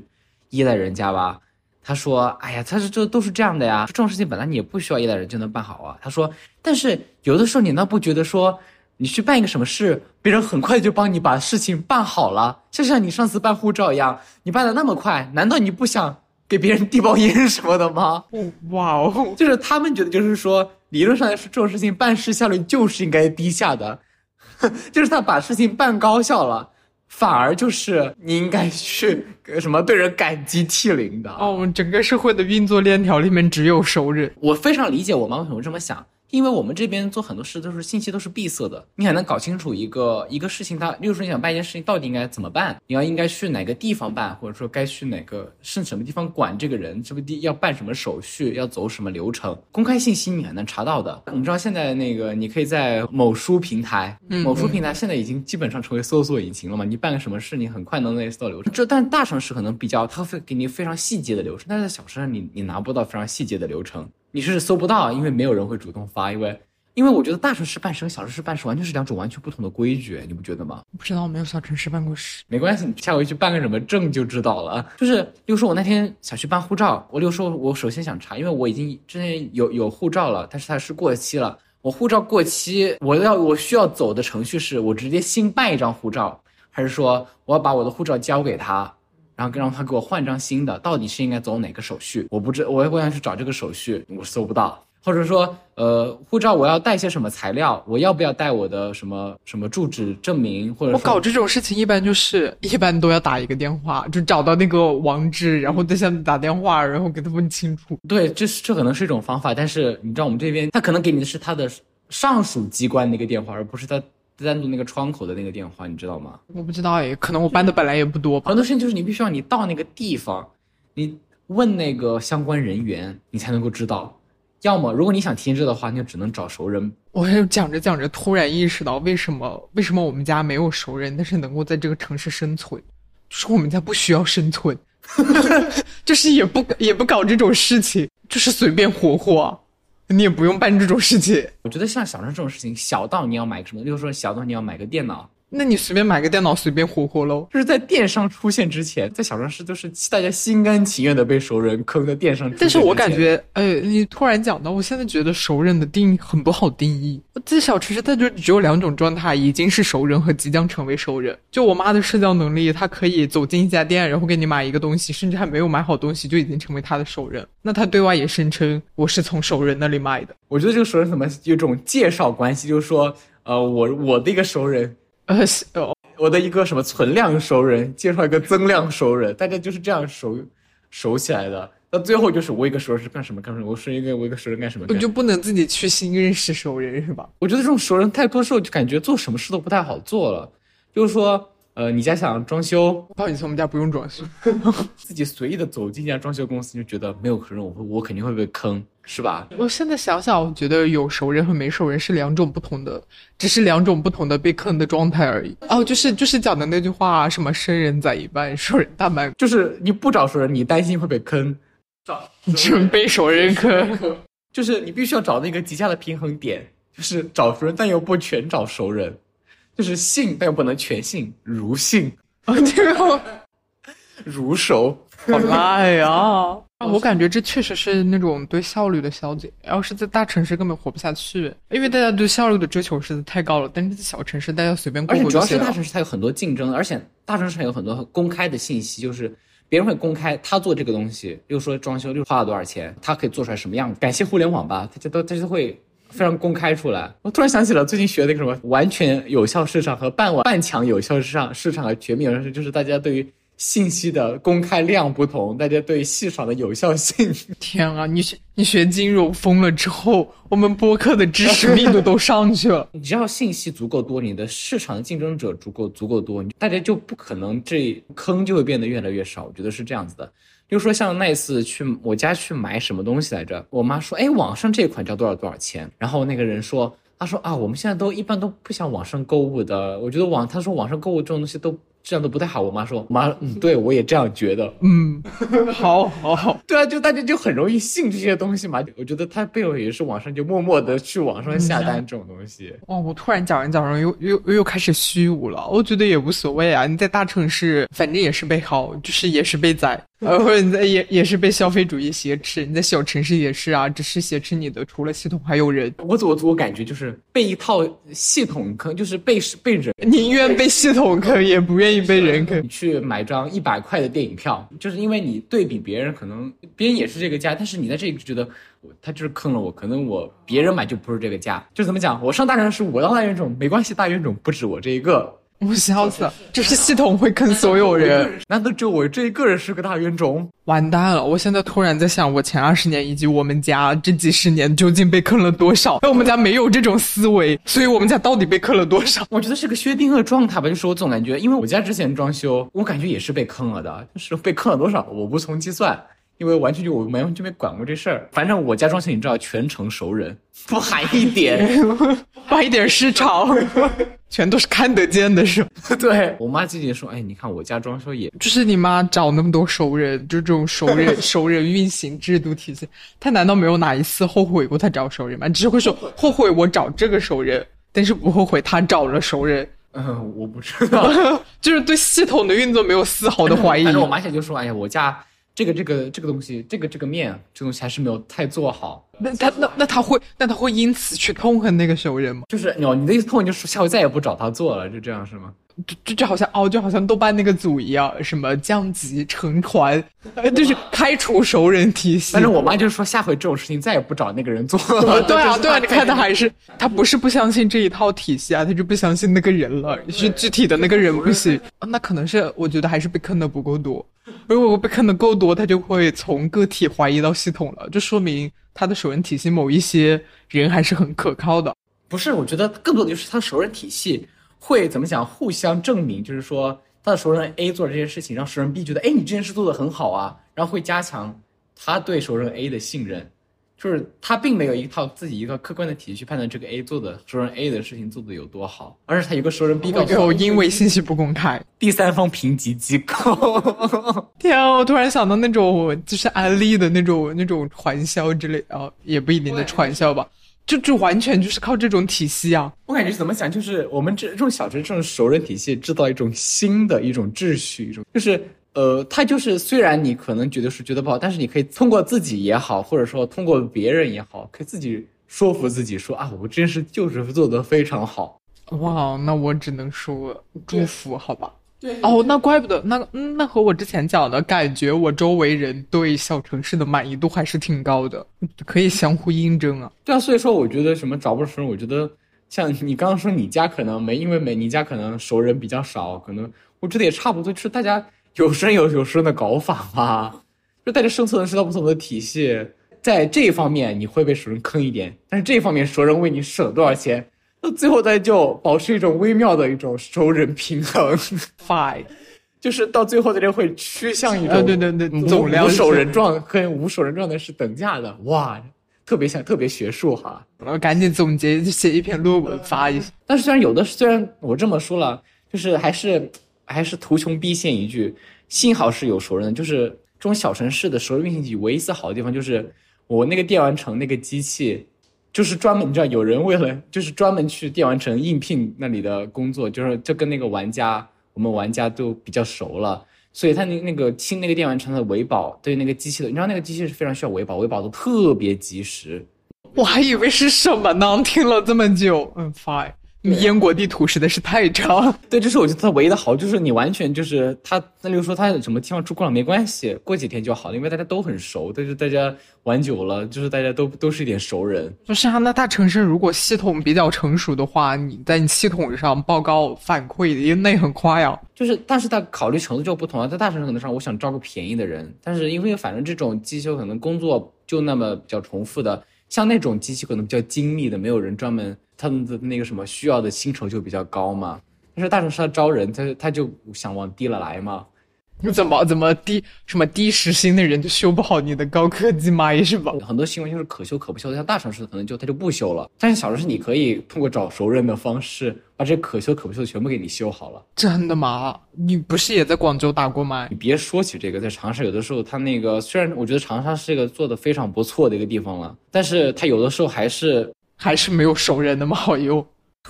依赖人家吧。他说：“哎呀，他是这都是这样的呀，这种事情本来你也不需要依赖人就能办好啊。”他说：“但是有的时候你倒不觉得说，你去办一个什么事，别人很快就帮你把事情办好了，就像你上次办护照一样，你办的那么快，难道你不想给别人递包烟什么的吗？”哇哦，就是他们觉得，就是说，理论上来说，这种事情办事效率就是应该低下的，[LAUGHS] 就是他把事情办高效了。反而就是你应该去什么对人感激涕零的哦，整个社会的运作链条里面只有熟人。我非常理解我妈为什么这么想。因为我们这边做很多事都是信息都是闭塞的，你很难搞清楚一个一个事情，它，例如说你想办一件事情到底应该怎么办，你要应该去哪个地方办，或者说该去哪个是什么地方管这个人，这不地要办什么手续，要走什么流程，公开信息你很难查到的。你知道现在那个你可以在某书平台，某书平台现在已经基本上成为搜索引擎了嘛？你办个什么事，你很快能类似到流程。这但大城市可能比较，它会给你非常细节的流程，但是在小城市你你拿不到非常细节的流程。你是搜不到，因为没有人会主动发，因为因为我觉得大城市办事和小城市办事完全是两种完全不同的规矩，你不觉得吗？不知道，我没有小城市办过事，没关系，你下回去办个什么证就知道了。就是，例如说，我那天想去办护照，我例如说，我首先想查，因为我已经之前有有护照了，但是它是过期了。我护照过期，我要我需要走的程序是我直接新办一张护照，还是说我要把我的护照交给他？然后让他给我换张新的，到底是应该走哪个手续？我不知，我我想去找这个手续，我搜不到。或者说，呃，护照我要带些什么材料？我要不要带我的什么什么住址证明？或者我搞这种事情一般就是一般都要打一个电话，就找到那个网址，然后对象打电话，然后给他问清楚。对，这是这可能是一种方法，但是你知道我们这边他可能给你的是他的上属机关的一个电话，而不是他。单独那个窗口的那个电话，你知道吗？我不知道哎，可能我办的本来也不多。很多事情就是你必须要你到那个地方，你问那个相关人员，你才能够知道。要么如果你想提前知道的话，你就只能找熟人。我讲着讲着，突然意识到为什么为什么我们家没有熟人，但是能够在这个城市生存，就是我们家不需要生存，[LAUGHS] 就是也不也不搞这种事情，就是随便活活。你也不用办这种事情。我觉得像小张这种事情，小到你要买什么，就是说小到你要买个电脑。那你随便买个电脑，随便活活喽。就是在电商出现之前，在小城市都是大家心甘情愿的被熟人坑在电商。但是我感觉，呃，你突然讲到，我现在觉得熟人的定义很不好定义。在小城市，它就只有两种状态：已经是熟人和即将成为熟人。就我妈的社交能力，她可以走进一家店，然后给你买一个东西，甚至还没有买好东西就已经成为她的熟人。那她对外也声称我是从熟人那里买的。我觉得这个熟人怎么有种介绍关系，就是说，呃，我我的一个熟人，呃，哦。我的一个什么存量熟人介绍一个增量熟人，大家就是这样熟熟起来的。到最后就是我一个熟人是干什么干什么，我是一个我一个熟人干什么。我就不能自己去新认识熟人是吧？我觉得这种熟人太多时候就感觉做什么事都不太好做了。就是说呃，你家想装修，不好意思，我们家不用装修。[LAUGHS] 自己随意的走进一家装修公司，就觉得没有熟人，我会我肯定会被坑，是吧？我现在想想，我觉得有熟人和没熟人是两种不同的，只是两种不同的被坑的状态而已。哦，就是就是讲的那句话，什么生人宰一半，熟人大半，就是你不找熟人，你担心会被坑；找准备熟人坑，[LAUGHS] 就是你必须要找那个极佳的平衡点，就是找熟人，但又不全找熟人。就是信，但又不能全信，如信，这个 [LAUGHS] 如熟，[LAUGHS] 好赖呀！[LAUGHS] 我感觉这确实是那种对效率的消解。要是在大城市根本活不下去，因为大家对效率的追求实在太高了。但是在小城市，大家随便过过就行。而且主要是大城市它有很多竞争，而且大城市还有很多公开的信息，就是别人会公开他做这个东西，又说装修又花了多少钱，他可以做出来什么样子。感谢互联网吧，大家都大家都会。非常公开出来，我突然想起了最近学那个什么完全有效市场和半完半强有效市场市场的全面认识，就是大家对于信息的公开量不同，大家对戏耍的有效性。天啊，你学你学金融疯了之后，我们播客的知识密度都上去了。[LAUGHS] 你只要信息足够多，你的市场竞争者足够足够多，大家就不可能这坑就会变得越来越少。我觉得是这样子的。就说像那次去我家去买什么东西来着，我妈说，哎，网上这款叫多少多少钱？然后那个人说，他说啊，我们现在都一般都不想网上购物的，我觉得网，他说网上购物这种东西都。质量都不太好。我妈说：“妈，嗯，对我也这样觉得。嗯，好，[LAUGHS] 好，好。对啊，就大家就很容易信这些东西嘛。我觉得他背后也是网上就默默的去网上下单这种东西。哦，我突然讲着讲着又又又开始虚无了。我觉得也无所谓啊。你在大城市，反正也是被薅，就是也是被宰，[LAUGHS] 或者你在也也是被消费主义挟持。你在小城市也是啊，只是挟持你的除了系统还有人。我我我感觉就是被一套系统坑，就是被被人宁愿被系统坑，也不愿意。被人坑，你去买张一百块的电影票，就是因为你对比别人，可能别人也是这个价，但是你在这里觉得他就是坑了我，可能我别人买就不是这个价，就怎么讲？我上大城市，我当大冤种没关系，大冤种不止我这一个。我笑死了，这是系统会坑所有人，难道只有我这一个人是个大冤种？完蛋了！我现在突然在想，我前二十年以及我们家这几十年究竟被坑了多少？那我们家没有这种思维，所以我们家到底被坑了多少？我觉得是个薛定谔状态吧，就是我总感觉，因为我家之前装修，我感觉也是被坑了的，就是被坑了多少，我无从计算。因为完全就我没完全没管过这事儿，反正我家装修你知道，全程熟人，不含一点，不含一点市场，[LAUGHS] 全都是看得见的，是 [LAUGHS] 对我妈最近说，哎，你看我家装修也，就是 [LAUGHS] 你妈找那么多熟人，就这种熟人熟人运行制度体系，她难道没有哪一次后悔过她找熟人吗？只会说后悔我找这个熟人，但是不后悔她找了熟人。嗯，我不知道，就是对系统的运作没有丝毫的怀疑。反正我妈现在就说，哎呀，我家。这个这个这个东西，这个这个面，这东西还是没有太做好。那他那那他会那他会因此去痛恨那个熟人吗？就是哦，你的意思痛恨就是下回再也不找他做了，就这样是吗？就就就好像哦，就好像豆瓣那个组一样，什么降级成团，就是开除熟人体系。但是我妈就说，下回这种事情再也不找那个人做了。对啊，[LAUGHS] 对啊，你看他还是他不是不相信这一套体系啊，他就不相信那个人了，是具体的那个人不行。那可能是我觉得还是被坑的不够多。如果被坑的够多，他就会从个体怀疑到系统了，就说明他的熟人体系某一些人还是很可靠的。不是，我觉得更多的就是他的熟人体系。会怎么讲？互相证明，就是说他的熟人 A 做了这件事情，让熟人 B 觉得，哎，你这件事做的很好啊，然后会加强他对熟人 A 的信任，就是他并没有一套自己一个客观的体系去判断这个 A 做的熟人 A 的事情做的有多好，而是他有个熟人 B 告诉我，因为信息不公开，[LAUGHS] 第三方评级机构。[LAUGHS] 天啊，我突然想到那种就是安利的那种那种传销之类啊，也不一定的传销吧。就就完全就是靠这种体系啊！我感觉怎么讲，就是我们这这种小城这种熟人体系，制造一种新的一种秩序，一种就是呃，它就是虽然你可能觉得是觉得不好，但是你可以通过自己也好，或者说通过别人也好，可以自己说服自己说啊，我这件事就是做得非常好。哇，那我只能说祝福，好吧。对哦，那怪不得那那和我之前讲的感觉，我周围人对小城市的满意度还是挺高的，可以相互印证啊。对啊，所以说我觉得什么找不熟人，我觉得像你刚刚说你家可能没，因为没你家可能熟人比较少，可能我觉得也差不多，就是大家有生有有生的搞法嘛，就带着生存的是道不同的体系，在这一方面你会被熟人坑一点，但是这一方面熟人为你省多少钱，到最后再就保持一种微妙的一种熟人平衡，Fine，就是到最后的人会趋向一种呃，对对对，总量无手人状跟无手人状的是等价的，哇，特别像特别学术哈。然后赶紧总结，写一篇论文发一下。但是虽然有的虽然我这么说了，就是还是还是图穷匕见一句，幸好是有熟人的。就是这种小城市的熟人运行体，唯一一次好的地方就是我那个电玩城那个机器，就是专门你知道有人为了就是专门去电玩城应聘那里的工作，就是就跟那个玩家我们玩家都比较熟了。所以他那那个清那个电玩城的维保，对那个机器的，你知道那个机器是非常需要维保，维保都特别及时。我还以为是什么呢？听了这么久，嗯，fine。你燕国地图实在是太长。[LAUGHS] 对，这是我觉得它唯一的好，就是你完全就是它，那例如说它有什么地方出故障没关系，过几天就好了，因为大家都很熟，但是大家玩久了，就是大家都都是一点熟人。不是啊，那大城市如果系统比较成熟的话，你在你系统上报告反馈，因为那很快啊。就是，但是它考虑程度就不同了，在大城市可能上我想招个便宜的人，但是因为反正这种机修可能工作就那么比较重复的，像那种机器可能比较精密的，没有人专门他们的那个什么需要的薪酬就比较高嘛。但是大城市他招人，他他就想往低了来嘛。你怎么怎么低什么低时薪的人就修不好你的高科技麦是吧？很多新闻就是可修可不修的，像大城市可能就他就不修了，但是小城市你可以通过找熟人的方式，把这可修可不修的全部给你修好了。真的吗？你不是也在广州打过吗你？别说起这个，在长沙有的时候他那个虽然我觉得长沙是一个做的非常不错的一个地方了，但是他有的时候还是还是没有熟人那么好用。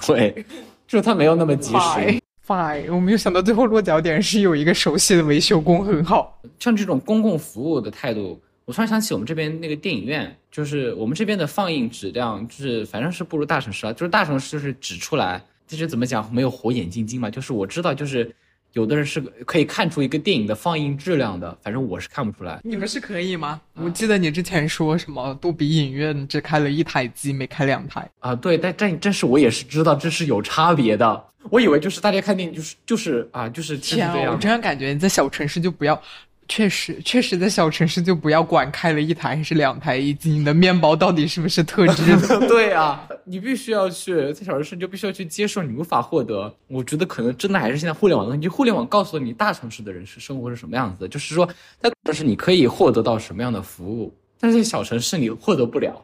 对，就是它没有那么及时。Fine fine，我没有想到最后落脚点是有一个熟悉的维修工很好。像这种公共服务的态度，我突然想起我们这边那个电影院，就是我们这边的放映质量，就是反正是不如大城市啊。就是大城市就是指出来，就是怎么讲没有火眼金睛嘛。就是我知道，就是有的人是可以看出一个电影的放映质量的，反正我是看不出来。你们是可以吗？我记得你之前说什么杜比影院只开了一台机，没开两台。啊，对，但但但是我也是知道这是有差别的。我以为就是大家看电影就是就是啊，就是就是天啊，我。真的感觉你在小城市就不要，确实确实在小城市就不要管开了一台还是两台，以及你的面包到底是不是特制的。[LAUGHS] [LAUGHS] 对啊，你必须要去在小城市，你就必须要去接受你无法获得。我觉得可能真的还是现在互联网的问题，互联网告诉了你大城市的人是生活是什么样子的，就是说在大城市你可以获得到什么样的服务，但是在小城市你获得不了。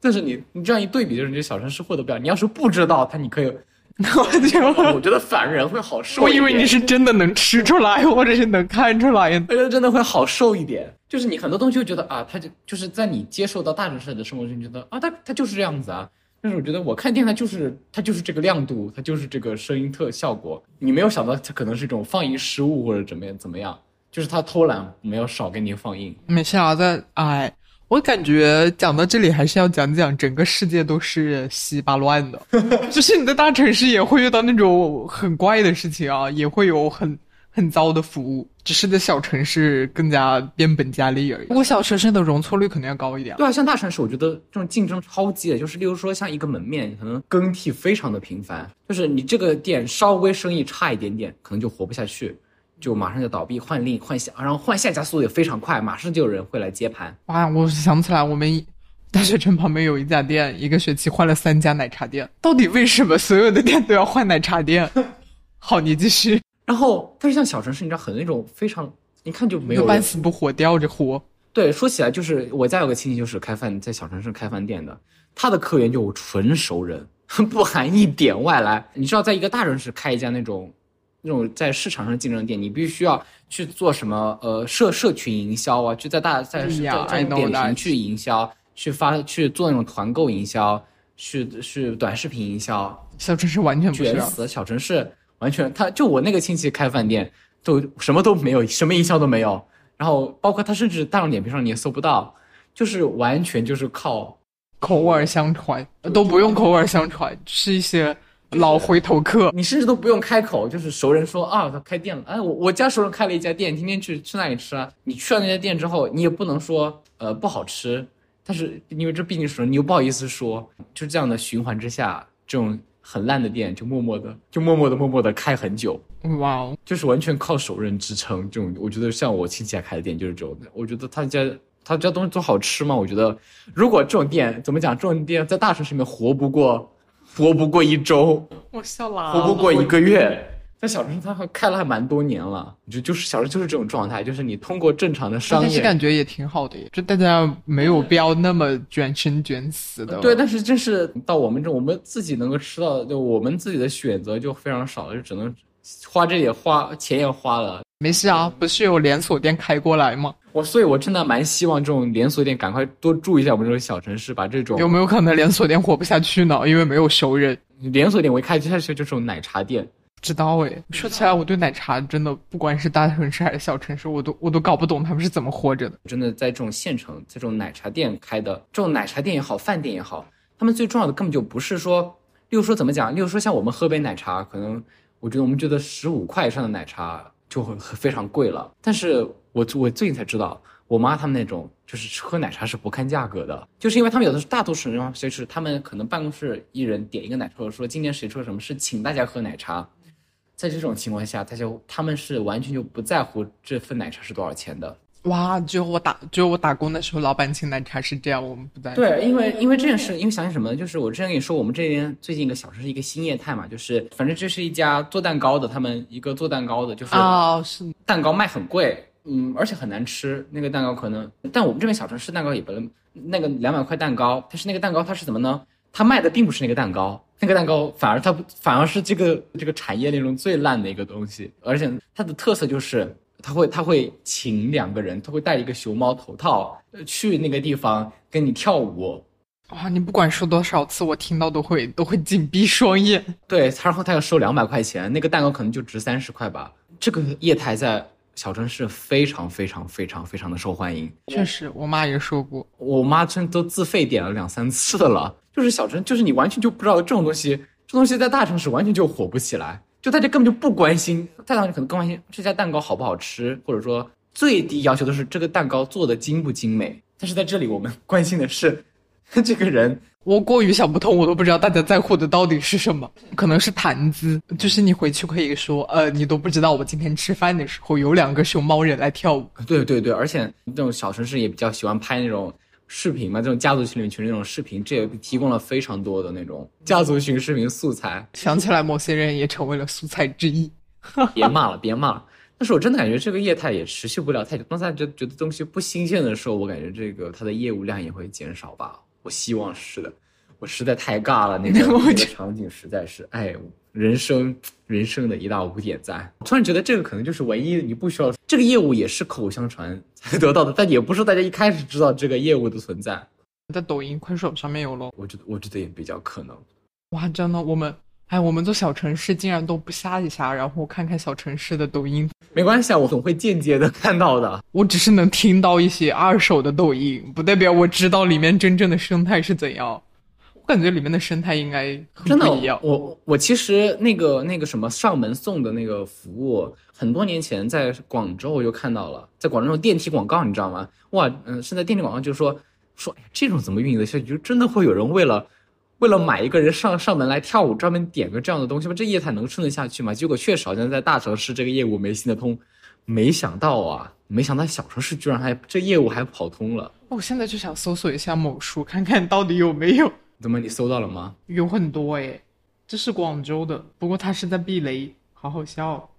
但是你你这样一对比，就是你小城市获得不了。你要是不知道它，你可以，我 [LAUGHS] 就我觉得反人会好受。我以为你是真的能吃出来，或者是能看出来。我觉得真的会好受一点。就是你很多东西会觉得啊，他就就是在你接受到大城市的生活中，你觉得啊，他他就是这样子啊。但是我觉得我看电台就是它就是这个亮度，它就是这个声音特效果。你没有想到它可能是一种放映失误或者怎么样怎么样，就是它偷懒没有少给你放映。没事啊，在哎，我感觉讲到这里还是要讲讲整个世界都是稀巴乱的，[LAUGHS] 就是你在大城市也会遇到那种很怪的事情啊，也会有很很糟的服务，只是在小城市更加变本加厉而已。不过小城市的容错率肯定要高一点。对啊，像大城市，我觉得这种竞争超激烈，就是例如说像一个门面，可能更替非常的频繁，就是你这个店稍微生意差一点点，可能就活不下去，就马上就倒闭，换另换下，然后换下家速度也非常快，马上就有人会来接盘。哇，我想起来，我们大学城旁边有一家店，一个学期换了三家奶茶店，到底为什么所有的店都要换奶茶店？好，你继续。[LAUGHS] 然后，但是像小城市，你知道很那种非常，一看就没有半。死不活，吊着活。对，说起来就是我家有个亲戚，就是开饭在小城市开饭店的，他的客源就纯熟人，[LAUGHS] 不含一点外来。你知道，在一个大城市开一家那种那种在市场上竞争的店，你必须要去做什么呃社社群营销啊，就在大在在点评去营销，去发去做那种团购营销，去去短视频营销，小城市完全不是啊。卷死小城市，完全他就我那个亲戚开饭店，都什么都没有，什么营销都没有，然后包括他甚至大众点评上你也搜不到，就是完全就是靠口耳相传，呃都不用口耳相传，是一些老回头客。你甚至都不用开口，就是熟人说啊他开店了，哎我我家熟人开了一家店，天天去去那里吃啊。你去了那家店之后，你也不能说呃不好吃，但是因为这毕竟是熟人，你又不好意思说，就这样的循环之下，这种很烂的店就默默的就默默的默默的开很久。哇哦，就是完全靠熟人支撑。这种我觉得像我亲戚家开的店就是这种的。我觉得他家他家东西都好吃吗？我觉得如果这种店怎么讲，这种店在大城市里面活不过活不过一周，我笑了，活不过一个月。[LAUGHS] 在小城市，它还开了还蛮多年了，就就是小城就是这种状态，就是你通过正常的商但是业，感觉也挺好的耶，就大家没有必要那么卷生卷死的。对，但是就是到我们这，我们自己能够吃到，就我们自己的选择就非常少了，就只能花这也花钱也花了。没事啊，不是有连锁店开过来吗？我所以，我真的蛮希望这种连锁店赶快多注意一下我们这种小城市，把这种有没有可能连锁店活不下去呢？因为没有熟人。连锁店我一开下去就这种奶茶店，不知道诶，说起来，我对奶茶真的，不管是大城市还是小城市，我都我都搞不懂他们是怎么活着的。真的在这种县城，在这种奶茶店开的，这种奶茶店也好，饭店也好，他们最重要的根本就不是说，例如说怎么讲，例如说像我们喝杯奶茶，可能我觉得我们觉得十五块以上的奶茶就会非常贵了，但是我我最近才知道，我妈他们那种就是喝奶茶是不看价格的，就是因为他们有的是大多数人就是他们可能办公室一人点一个奶茶，或者说今天谁出了什么事，请大家喝奶茶。在这种情况下，他就他们是完全就不在乎这份奶茶是多少钱的。哇，只有我打只有我打工的时候，老板请奶茶是这样，我们不在。对，因为因为这件事，因为想起什么呢？就是我之前跟你说，我们这边最近一个小城市一个新业态嘛，就是反正这是一家做蛋糕的，他们一个做蛋糕的，就是哦，是蛋糕卖很贵，嗯，而且很难吃。那个蛋糕可能，但我们这边小城市蛋糕也不能，那个两百块蛋糕，但是那个蛋糕它是怎么呢？它卖的并不是那个蛋糕，那个蛋糕反而它反而是这个这个产业链中最烂的一个东西，而且它的特色就是。他会他会请两个人，他会戴一个熊猫头套，呃去那个地方跟你跳舞。哇，你不管说多少次，我听到都会都会紧闭双眼。[LAUGHS] 对，然后他要收两百块钱，那个蛋糕可能就值三十块吧。这个业态在小城市非常非常非常非常的受欢迎。确实，我妈也说过，我妈真都自费点了两三次了。就是小城，就是你完全就不知道这种东西，这东西在大城市完全就火不起来。就大家根本就不关心，再大城市可能更关心这家蛋糕好不好吃，或者说最低要求的是这个蛋糕做的精不精美。但是在这里，我们关心的是这个人。我过于想不通，我都不知道大家在乎的到底是什么。可能是谈资，就是你回去可以说，呃，你都不知道我今天吃饭的时候有两个熊猫人来跳舞。对对对，而且那种小城市也比较喜欢拍那种。视频嘛，这种家族群里群那种视频，这也提供了非常多的那种家族群视频素材。想起来，某些人也成为了素材之一。[LAUGHS] 别骂了，别骂了。但是我真的感觉这个业态也持续不了太久。当大家觉得东西不新鲜的时候，我感觉这个它的业务量也会减少吧。我希望是的。我实在太尬了，那个 [LAUGHS] 那个场景实在是，哎，人生人生的一大污点在。突然觉得这个可能就是唯一你不需要这个业务也是口口相传才得到的，但也不是大家一开始知道这个业务的存在。在抖音、快手上面有咯。我觉得我觉得也比较可能。哇，真的，我们哎，我们做小城市竟然都不下一下，然后看看小城市的抖音。没关系啊，我总会间接的看到的。我只是能听到一些二手的抖音，不代表我知道里面真正的生态是怎样。我感觉里面的生态应该真的不一样。我我其实那个那个什么上门送的那个服务，很多年前在广州我就看到了，在广州那种电梯广告，你知道吗？哇，嗯，现在电梯广告就说说，哎，这种怎么运营的下去？就真的会有人为了为了买一个人上上门来跳舞，专门点个这样的东西吗？这业态能撑得下去吗？结果确实好像在大城市这个业务没行得通。没想到啊，没想到小城市居然还这业务还跑通了。我现在就想搜索一下某书，看看到底有没有。怎么你搜到了吗？有很多哎，这是广州的，不过它是在避雷，好好笑。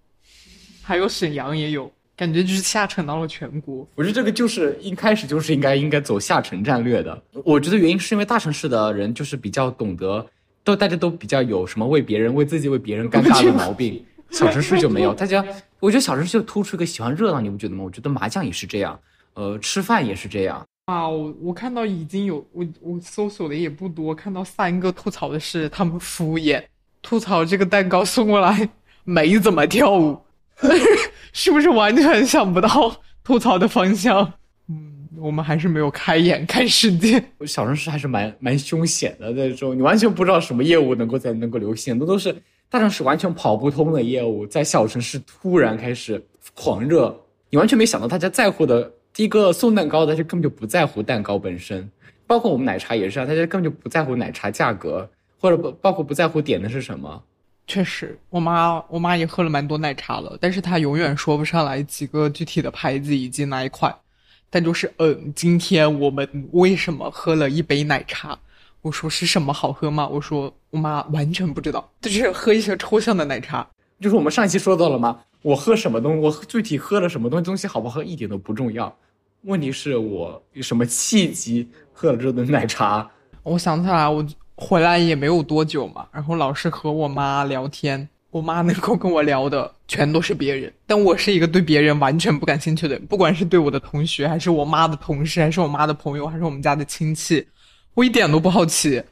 还有沈阳也有，感觉就是下沉到了全国。我觉得这个就是一开始就是应该应该走下沉战略的。我觉得原因是因为大城市的人就是比较懂得，都大家都比较有什么为别人、为自己、为别人尴尬的毛病。[LAUGHS] 小城市就没有，大家我觉得小城市就突出一个喜欢热闹，你不觉得吗？我觉得麻将也是这样，呃，吃饭也是这样。啊，我我看到已经有我我搜索的也不多，看到三个吐槽的是他们敷衍，吐槽这个蛋糕送过来没怎么跳舞，[LAUGHS] 是不是完全想不到吐槽的方向？嗯，我们还是没有开眼看世界。小城市还是蛮蛮凶险的那种，你完全不知道什么业务能够在能够流行，那都是大城市完全跑不通的业务，在小城市突然开始狂热，你完全没想到大家在乎的。第一个送蛋糕的，就根本就不在乎蛋糕本身，包括我们奶茶也是啊，大家根本就不在乎奶茶价格，或者不包括不在乎点的是什么。确实，我妈我妈也喝了蛮多奶茶了，但是她永远说不上来几个具体的牌子以及哪一款，但就是嗯，今天我们为什么喝了一杯奶茶？我说是什么好喝吗？我说我妈完全不知道，就是喝一些抽象的奶茶。就是我们上一期说到了吗？我喝什么东西，我具体喝了什么东西，东西好不好喝一点都不重要。问题是我什么契机喝了这顿奶茶？我想起来，我回来也没有多久嘛，然后老是和我妈聊天，我妈能够跟我聊的全都是别人，但我是一个对别人完全不感兴趣的人，不管是对我的同学，还是我妈的同事，还是我妈的朋友，还是我们家的亲戚，我一点都不好奇。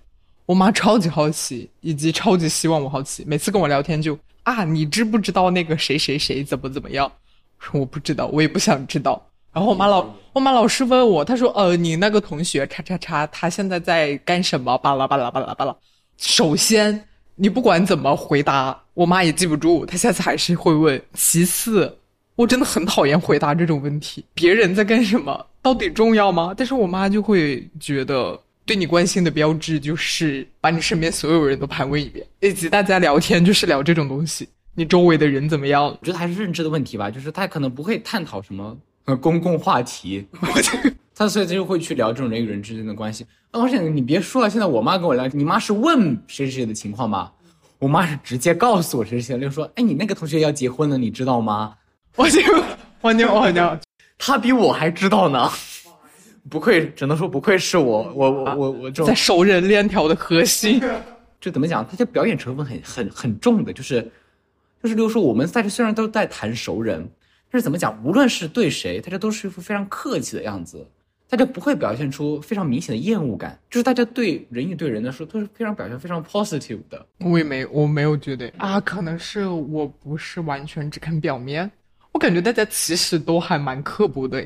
我妈超级好奇，以及超级希望我好奇，每次跟我聊天就。啊，你知不知道那个谁谁谁怎么怎么样？说我不知道，我也不想知道。然后我妈老我妈老是问我，她说：“呃，你那个同学叉叉叉，他现在在干什么？”巴拉巴拉巴拉巴拉。首先，你不管怎么回答，我妈也记不住，她下次还是会问。其次，我真的很讨厌回答这种问题。别人在干什么，到底重要吗？但是我妈就会觉得。对你关心的标志就是把你身边所有人都盘问一遍，以及大家聊天就是聊这种东西。你周围的人怎么样？我觉得还是认知的问题吧，就是他可能不会探讨什么呃公共话题，[LAUGHS] 他所以他就会去聊这种人与人之间的关系。而且你别说了，现在我妈跟我聊，你妈是问谁谁谁的情况吗？我妈是直接告诉我谁谁谁，就说哎你那个同学要结婚了，你知道吗？我就我牛我牛，他比我还知道呢。不愧，只能说不愧是我，我我我我这种在熟人链条的核心，[LAUGHS] 就怎么讲？他这表演成分很很很重的，就是就是，比如说我们在这虽然都在谈熟人，但是怎么讲？无论是对谁，大家都是一副非常客气的样子，大家不会表现出非常明显的厌恶感，就是大家对人与对人的时候都是非常表现非常 positive 的。我也没我没有觉得啊，可能是我不是完全只看表面，我感觉大家其实都还蛮刻薄的。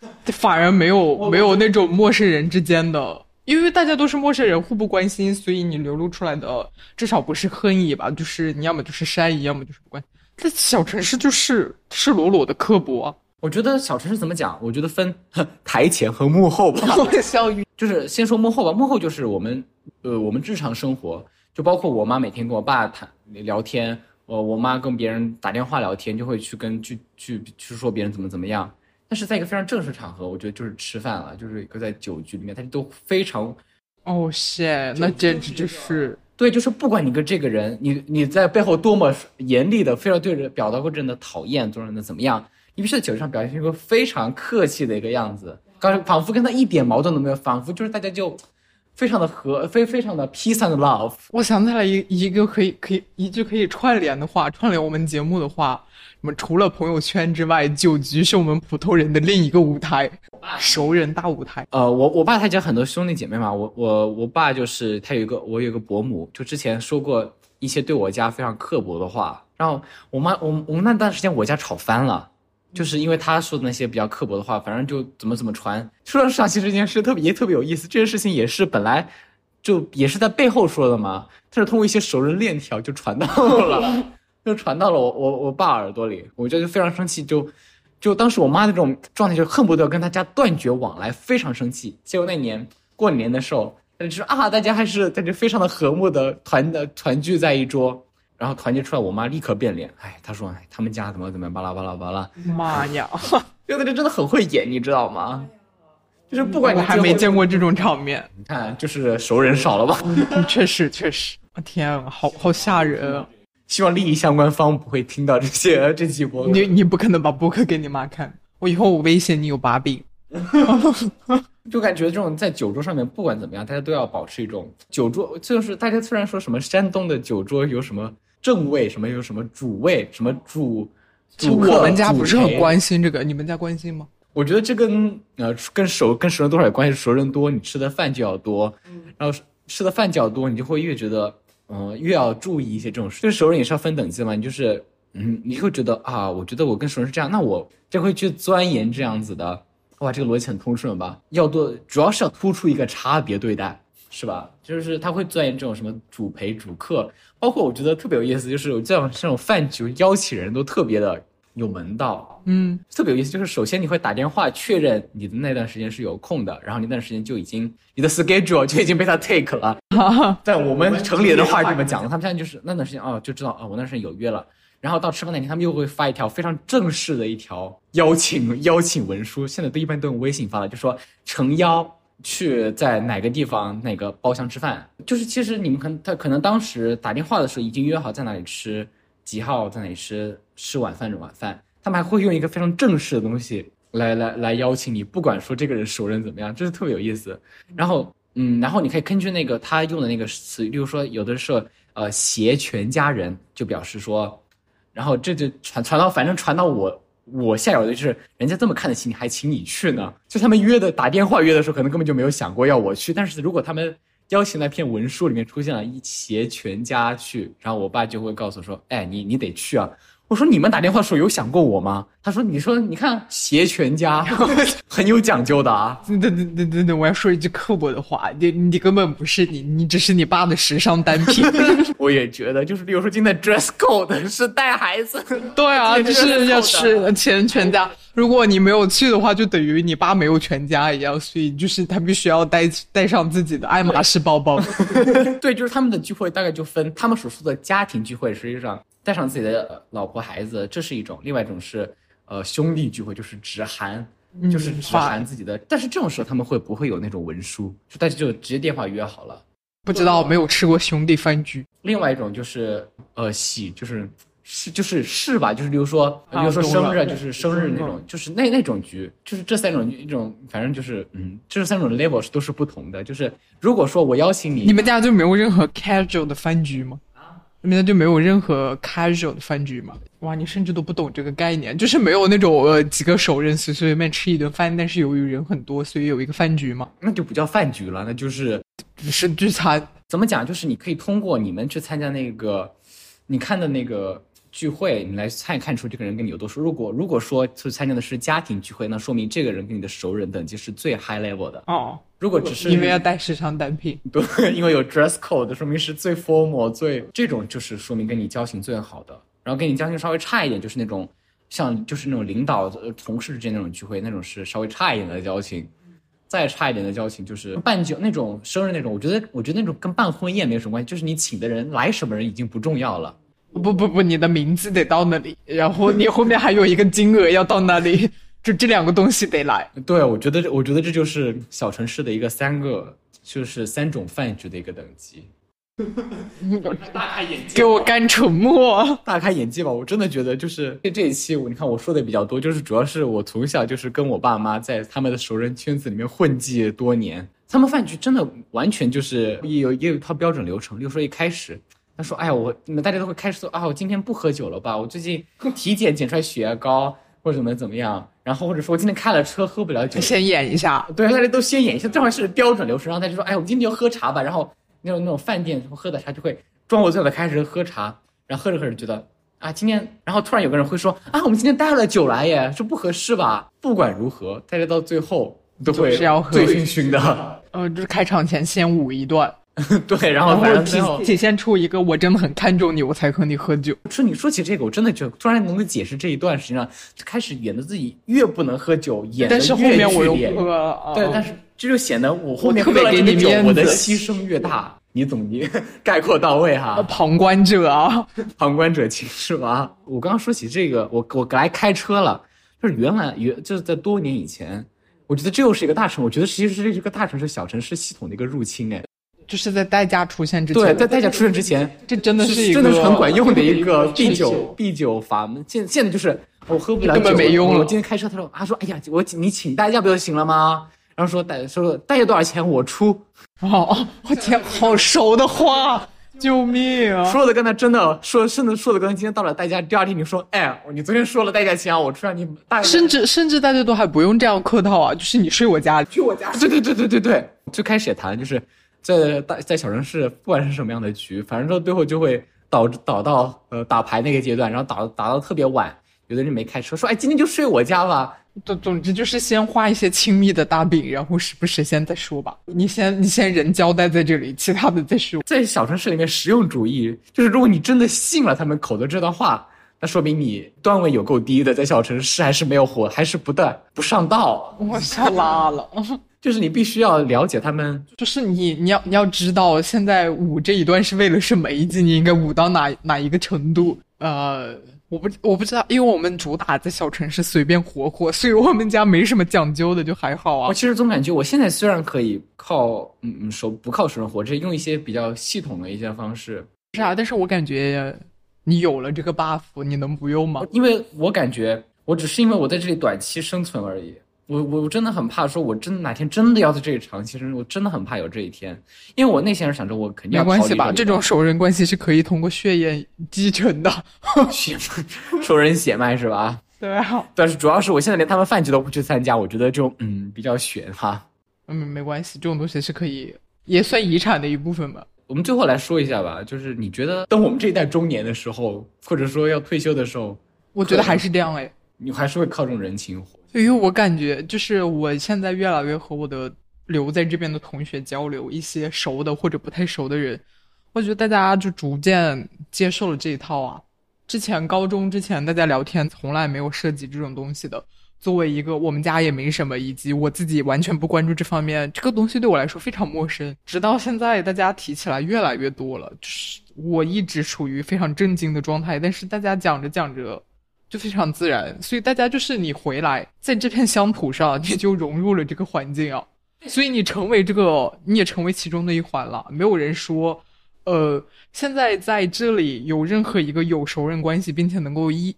[LAUGHS] 反而没有没有那种陌生人之间的，因为大家都是陌生人，互不关心，所以你流露出来的至少不是恨意吧？就是你要么就是善意，要么就是不关。这小城市就是赤裸裸的刻薄。我觉得小城市怎么讲？我觉得分 [LAUGHS] 台前和幕后吧。[LAUGHS] 笑语就是先说幕后吧，幕后就是我们呃我们日常生活，就包括我妈每天跟我爸谈聊天，我我妈跟别人打电话聊天，就会去跟去去去说别人怎么怎么样。但是在一个非常正式场合，我觉得就是吃饭了，就是一个在酒局里面，他都非常，哦，谢，那简直就是对，就是不管你跟这个人，你你在背后多么严厉的，非要对着表达过这样的讨厌，做人的怎么样，你必须在酒上表现出一个非常客气的一个样子，刚才仿佛跟他一点矛盾都没有，仿佛就是大家就非常的和，非非常的 peace and love。我想起来一一个可以可以一句可以串联的话，串联我们节目的话。我们除了朋友圈之外，酒局是我们普通人的另一个舞台，熟人大舞台。呃，我我爸他家很多兄弟姐妹嘛，我我我爸就是他有一个，我有一个伯母，就之前说过一些对我家非常刻薄的话，然后我妈我我们那段时间我家吵翻了，就是因为他说的那些比较刻薄的话，反正就怎么怎么传。说到上期这件事，特别也特别有意思，这件事情也是本来就也是在背后说的嘛，但是通过一些熟人链条就传到了。就传到了我我我爸耳朵里，我就就非常生气，就就当时我妈那种状态，就恨不得跟他家断绝往来，非常生气。结果那年过年的时候，他就说啊，大家还是在这非常的和睦的团的团聚在一桌，然后团结出来，我妈立刻变脸，哎，她说哎，他们家怎么怎么巴拉巴拉巴拉，妈呀，有的人真的很会演，你知道吗？就是不管你还没见过这种场面，你看就是熟人少了吧？确实确实，天啊，好好吓人啊！希望利益相关方不会听到这些 [LAUGHS] 这几波。你你不可能把博客给你妈看，我以后我威胁你有把柄。[LAUGHS] 就感觉这种在酒桌上面，不管怎么样，大家都要保持一种酒桌，就是大家虽然说什么山东的酒桌有什么正位，什么有什么主位，什么主主客，我们家不是很关心这个，你们家关心吗？我觉得这跟呃跟熟跟熟人多少有关系，熟人多，你吃的饭就要多，然后吃的饭较多，你就会越觉得。嗯，越要注意一些这种事，就是熟人也是要分等级嘛。你就是，嗯，你会觉得啊，我觉得我跟熟人是这样，那我就会去钻研这样子的。哇，这个逻辑很通顺吧？要多，主要是要突出一个差别对待，是吧？就是他会钻研这种什么主陪主客，包括我觉得特别有意思，就是这样这种饭局邀请人都特别的。有门道，嗯，特别有意思。就是首先你会打电话确认你的那段时间是有空的，然后那段时间就已经你的 schedule 就已经被他 take 了。[LAUGHS] 在我们城里人的话这么讲他们现在就是那段时间哦，就知道哦，我那段时间有约了。然后到吃饭那天，他们又会发一条非常正式的一条邀请邀请文书，现在都一般都用微信发了，就说诚邀去在哪个地方哪个包厢吃饭，就是其实你们可能他可能当时打电话的时候已经约好在哪里吃，几号在哪里吃吃晚饭的晚饭，他们还会用一个非常正式的东西来来来邀请你，不管说这个人熟人怎么样，这是特别有意思。然后嗯，然后你可以根据那个他用的那个词，例如说有的时候呃携全家人就表示说，然后这就传传到反正传到我。我下有的就是人家这么看得起你，还请你去呢。就他们约的打电话约的时候，可能根本就没有想过要我去。但是如果他们邀请那篇文书里面出现了一携全家去，然后我爸就会告诉说：“哎，你你得去啊。”我说你们打电话的时候有想过我吗？他说：“你说你看携全家 [LAUGHS] 很有讲究的啊。”等等等等等，我要说一句刻薄的话，你你根本不是你，你只是你爸的时尚单品。[LAUGHS] 我也觉得，就是比如说今天 dress code 是带孩子，对啊，[LAUGHS] 就是要吃钱全家。如果你没有去的话，就等于你爸没有全家一样，所以就是他必须要带带上自己的爱马仕包包。[LAUGHS] [LAUGHS] 对，就是他们的聚会大概就分他们所说的家庭聚会，实际上。带上自己的老婆孩子，这是一种；另外一种是，呃，兄弟聚会，就是只含，就是只含自己的。但是这种时候他们会不会有那种文书？就大家就直接电话约好了。不知道，没有吃过兄弟饭局。另外一种就是，呃，喜，就是是就是是吧？就是比如说，比如说生日，就是生日那种，就是那那种局，就是这三种一种，反正就是嗯，这三种 level 是都是不同的。就是如果说我邀请你，你们家就没有任何 casual 的饭局吗？你们家就没有任何 casual 的饭局吗？哇，你甚至都不懂这个概念，就是没有那种呃几个熟人随随便便吃一顿饭，但是由于人很多，所以有一个饭局嘛？那就不叫饭局了，那就是只是聚餐。怎么讲？就是你可以通过你们去参加那个，你看的那个。聚会，你来看看出这个人跟你有多熟。如果如果说是参加的是家庭聚会，那说明这个人跟你的熟人等级是最 high level 的哦。如果只是因为要带时尚单品，[LAUGHS] 对，因为有 dress code，说明是最 formal 最这种就是说明跟你交情最好的。然后跟你交情稍微差一点，就是那种像就是那种领导同事之间那种聚会，那种是稍微差一点的交情。再差一点的交情就是办酒那种生日那种，我觉得我觉得那种跟办婚宴没有什么关系，就是你请的人来什么人已经不重要了。不不不，你的名字得到那里，然后你后面还有一个金额要到那里，就这两个东西得来。对，我觉得，我觉得这就是小城市的一个三个，就是三种饭局的一个等级。[LAUGHS] 大开眼界，给我干沉默，[LAUGHS] 大开眼界吧！我真的觉得，就是这这一期，我你看我说的比较多，就是主要是我从小就是跟我爸妈在他们的熟人圈子里面混迹多年，他们饭局真的完全就是也有也有一套标准流程，比如说一开始。他说：“哎呀，我你们大家都会开始说啊，我今天不喝酒了吧？我最近 [LAUGHS] 体检检出来血压高，或者怎么怎么样？然后或者说我今天开了车喝不了酒，先演一下。对，大家都先演一下，正好是标准流程。然后他就说：哎，我们今天就喝茶吧？然后那种那种饭店喝的茶就会装我醉了，开始喝茶。然后喝着喝着觉得啊，今天，然后突然有个人会说啊，我们今天带了酒来耶，说不合适吧？不管如何，大家到最后都会醉醺醺的。[LAUGHS] 呃，就是开场前先舞一段。” [LAUGHS] 对，然后反正最后体现出一个我真的很看重你，我才和你喝酒。说你说起这个，我真的就突然能够解释这一段，实际上开始演的自己越不能喝酒，演的越剧喝。对，但是这就显得我后面喝了这个酒，我的牺牲越大。你总结 [LAUGHS] 概括到位哈，旁观者啊，[LAUGHS] 旁观者清是吧？我刚刚说起这个，我我来开车了，就是原来原就是在多年以前，我觉得这又是一个大城，我觉得其实是这个大城市小城市系统的一个入侵哎。就是在代驾出现之前，对，在代驾出现之前，这真的是真的是很管用的一个 [LAUGHS] 避酒避酒阀门。现现在就是我喝不了酒，根本没用了。我今天开车，他说，他说，哎呀，我你请代驾不就行了吗？然后说代说代驾多少钱我出。哦，我天，好熟的话，救命啊！说的跟他真的说，甚至说的跟今天到了代驾第二天，你说，哎，你昨天说了代驾钱啊，我出让你代。甚至甚至大家都还不用这样客套啊，就是你睡我家，去我家。对对对对对对，最开始也谈就是。在大在小城市，不管是什么样的局，反正到最后就会导导到呃打牌那个阶段，然后打打到特别晚，有的人没开车，说哎今天就睡我家吧。总总之就是先画一些亲密的大饼，然后时不时先再说吧。你先你先人交代在这里，其他的再说。在小城市里面，实用主义就是如果你真的信了他们口的这段话，那说明你段位有够低的，在小城市还是没有活，还是不断不上道。我笑拉了。就是你必须要了解他们，就是你你要你要知道现在舞这一段是为了什么，以及你应该舞到哪哪一个程度。呃，我不我不知道，因为我们主打在小城市随便活活，所以我们家没什么讲究的，就还好啊我。其实总感觉我现在虽然可以靠嗯嗯手不靠手人活，这用一些比较系统的一些方式，是啊，但是我感觉你有了这个 buff，你能不用吗？因为我感觉我只是因为我在这里短期生存而已。我我我真的很怕说，我真的哪天真的要在这里长期生存，我真的很怕有这一天，因为我内心是想着我肯定没关系吧，这种熟人关系是可以通过血液继承的。[LAUGHS] 血熟人血脉是吧？对啊，但是主要是我现在连他们饭局都不去参加，我觉得就嗯比较悬哈。嗯，没关系，这种东西是可以，也算遗产的一部分吧。我们最后来说一下吧，就是你觉得等我们这一代中年的时候，或者说要退休的时候，我觉得还是这样哎，你还是会靠这种人情活。因为我感觉就是我现在越来越和我的留在这边的同学交流，一些熟的或者不太熟的人，我觉得大家就逐渐接受了这一套啊。之前高中之前大家聊天从来没有涉及这种东西的。作为一个我们家也没什么，以及我自己完全不关注这方面，这个东西对我来说非常陌生。直到现在，大家提起来越来越多了，就是我一直处于非常震惊的状态，但是大家讲着讲着就非常自然，所以大家就是你回来在这片乡土上，你就融入了这个环境啊，所以你成为这个，你也成为其中的一环了。没有人说，呃，现在在这里有任何一个有熟人关系，并且能够一。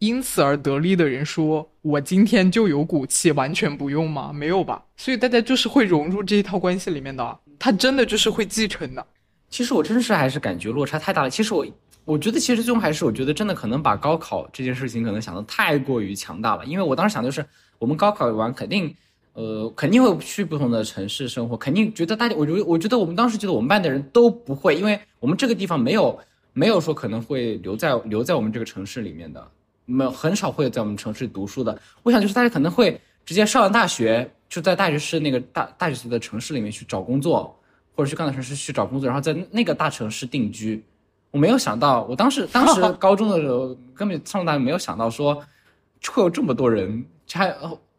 因此而得利的人说：“我今天就有骨气，完全不用吗？没有吧。所以大家就是会融入这一套关系里面的，他真的就是会继承的。其实我真是还是感觉落差太大了。其实我我觉得，其实最终还是我觉得真的可能把高考这件事情可能想的太过于强大了。因为我当时想的是，我们高考完肯定，呃，肯定会去不同的城市生活，肯定觉得大家，我觉得我觉得我们当时觉得我们班的人都不会，因为我们这个地方没有没有说可能会留在留在我们这个城市里面的。”没有很少会在我们城市读书的。我想就是大家可能会直接上完大学，就在大学市那个大大学的城市里面去找工作，或者去各大城市去找工作，然后在那个大城市定居。我没有想到，我当时当时 [LAUGHS] 高中的时候根本上大学没有想到说会有这么多人，还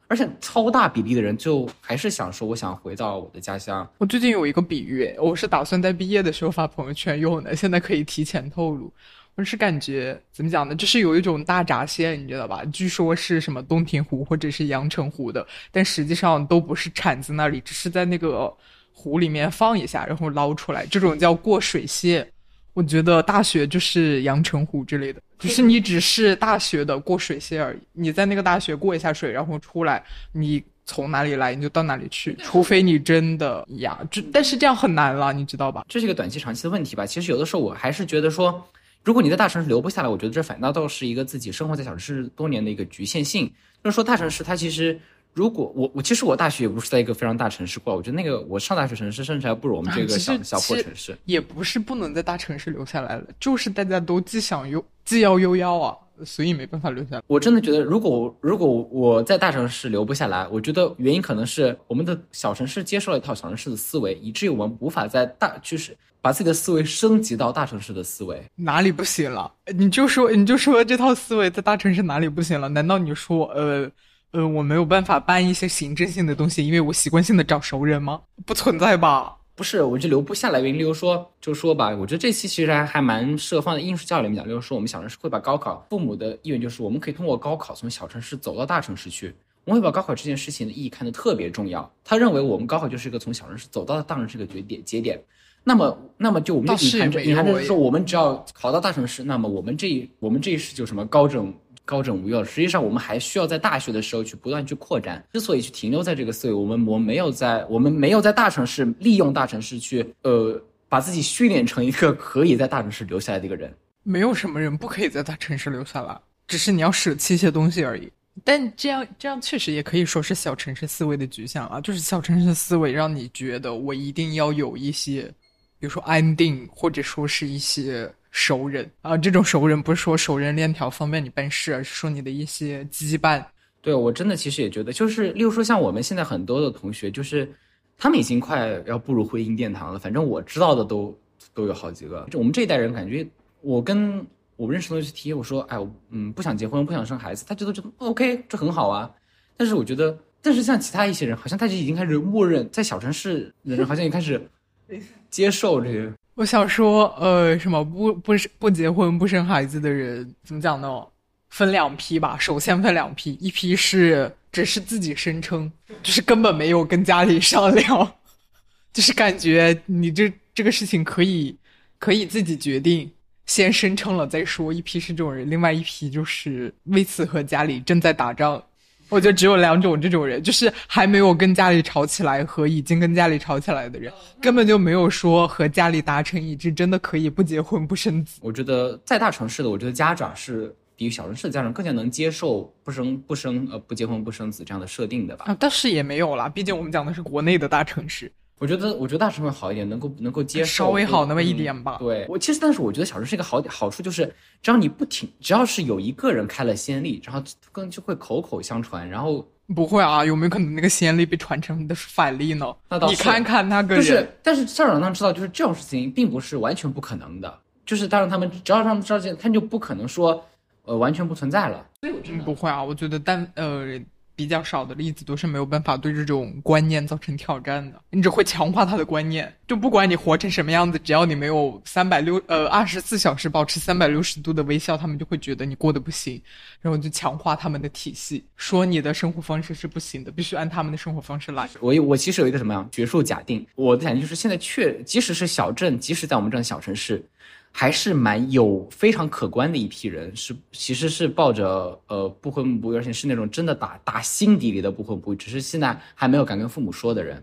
而且超大比例的人就还是想说我想回到我的家乡。我最近有一个比喻，我是打算在毕业的时候发朋友圈用的，现在可以提前透露。我是感觉怎么讲呢？就是有一种大闸蟹，你知道吧？据说是什么洞庭湖或者是阳澄湖的，但实际上都不是产自那里，只是在那个湖里面放一下，然后捞出来。这种叫过水蟹。我觉得大学就是阳澄湖之类的，就是你只是大学的过水线而已。你在那个大学过一下水，然后出来，你从哪里来你就到哪里去，除非你真的呀，这但是这样很难了，你知道吧？这是一个短期长期的问题吧。其实有的时候我还是觉得说。如果你在大城市留不下来，我觉得这反倒倒是一个自己生活在小城市多年的一个局限性。就是说，大城市它其实，如果我我其实我大学也不是在一个非常大城市过，我觉得那个我上大学城市甚至还不如我们这个小小破城市。也不是不能在大城市留下来了，就是大家都既想又既要又要啊，所以没办法留下来。我真的觉得，如果如果我在大城市留不下来，我觉得原因可能是我们的小城市接受了一套小城市的思维，以至于我们无法在大就是。把自己的思维升级到大城市的思维，哪里不行了？你就说，你就说这套思维在大城市哪里不行了？难道你说，呃，呃，我没有办法办一些行政性的东西，因为我习惯性的找熟人吗？不存在吧？不是，我就留不下来。例如说，就说吧，我觉得这期其实还还蛮适合放在应试教育里面讲。例如说，我们小城市会把高考，父母的意愿就是我们可以通过高考从小城市走到大城市去。我会把高考这件事情的意义看得特别重要。他认为我们高考就是一个从小城市走到大城市的节点节点。那么，那么就我们隐含着，隐含着说，我们只要考到大城市，那么我们这一我们这一世就什么高枕高枕无忧。实际上，我们还需要在大学的时候去不断去扩展。之所以去停留在这个思维，我们我们没有在我们没有在大城市利用大城市去呃把自己训练成一个可以在大城市留下来的一个人。没有什么人不可以在大城市留下来，只是你要舍弃一些东西而已。但这样这样确实也可以说是小城市思维的局限啊，就是小城市思维让你觉得我一定要有一些。比如说安定，或者说是一些熟人啊，这种熟人不是说熟人链条方便你办事，而是说你的一些羁绊。对我真的其实也觉得，就是例如说像我们现在很多的同学，就是他们已经快要步入婚姻殿堂了。反正我知道的都都有好几个。就我们这一代人，感觉我跟我认识的同学提，我说，哎，我嗯不想结婚，不想生孩子，他觉得觉得 OK，这很好啊。但是我觉得，但是像其他一些人，好像他就已经开始默认，在小城市的人好像也开始。[LAUGHS] 接受这些，我想说，呃，什么不不不结婚不生孩子的人，怎么讲呢？分两批吧。首先分两批，一批是只是自己声称，就是根本没有跟家里商量，[LAUGHS] 就是感觉你这这个事情可以可以自己决定，先声称了再说。一批是这种人，另外一批就是为此和家里正在打仗。我觉得只有两种这种人，就是还没有跟家里吵起来和已经跟家里吵起来的人，根本就没有说和家里达成一致，真的可以不结婚不生子。我觉得在大城市的，我觉得家长是比小城市的家长更加能接受不生不生呃不结婚不生子这样的设定的吧。啊，但是也没有啦，毕竟我们讲的是国内的大城市。我觉得，我觉得大城会好一点，能够能够接受稍微好那么一点吧。对我其实，但是我觉得小城是一个好好处就是，只要你不停，只要是有一个人开了先例，然后更就会口口相传，然后不会啊，有没有可能那个先例被传承的是反例呢？那倒是。你看看那个人，就是，但是校长他们知道，就是这种事情并不是完全不可能的，就是当然他们只要让他们知道这，他就不可能说，呃，完全不存在了。所以我真的不会啊，我觉得但呃。比较少的例子都是没有办法对这种观念造成挑战的，你只会强化他的观念。就不管你活成什么样子，只要你没有三百六呃二十四小时保持三百六十度的微笑，他们就会觉得你过得不行，然后就强化他们的体系，说你的生活方式是不行的，必须按他们的生活方式来。我我其实有一个什么样学术假定，我的假定就是现在确即使是小镇，即使在我们这样的小城市。还是蛮有非常可观的一批人，是其实是抱着呃不婚不育，而且是那种真的打打心底里的不婚不育，只是现在还没有敢跟父母说的人。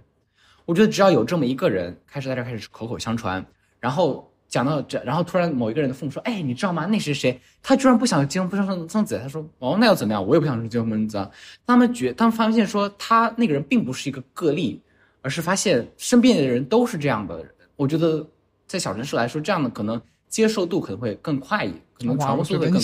我觉得只要有这么一个人开始在这开始口口相传，然后讲到这，然后突然某一个人的父母说：“哎，你知道吗？那谁谁他居然不想结婚不想生生子。”他说：“哦，那又怎么样？我也不想结婚生子。”他们觉，他们发现说他那个人并不是一个个例，而是发现身边的人都是这样的。我觉得在小城市来说，这样的可能。接受度可能会更快一，可能传播速度更快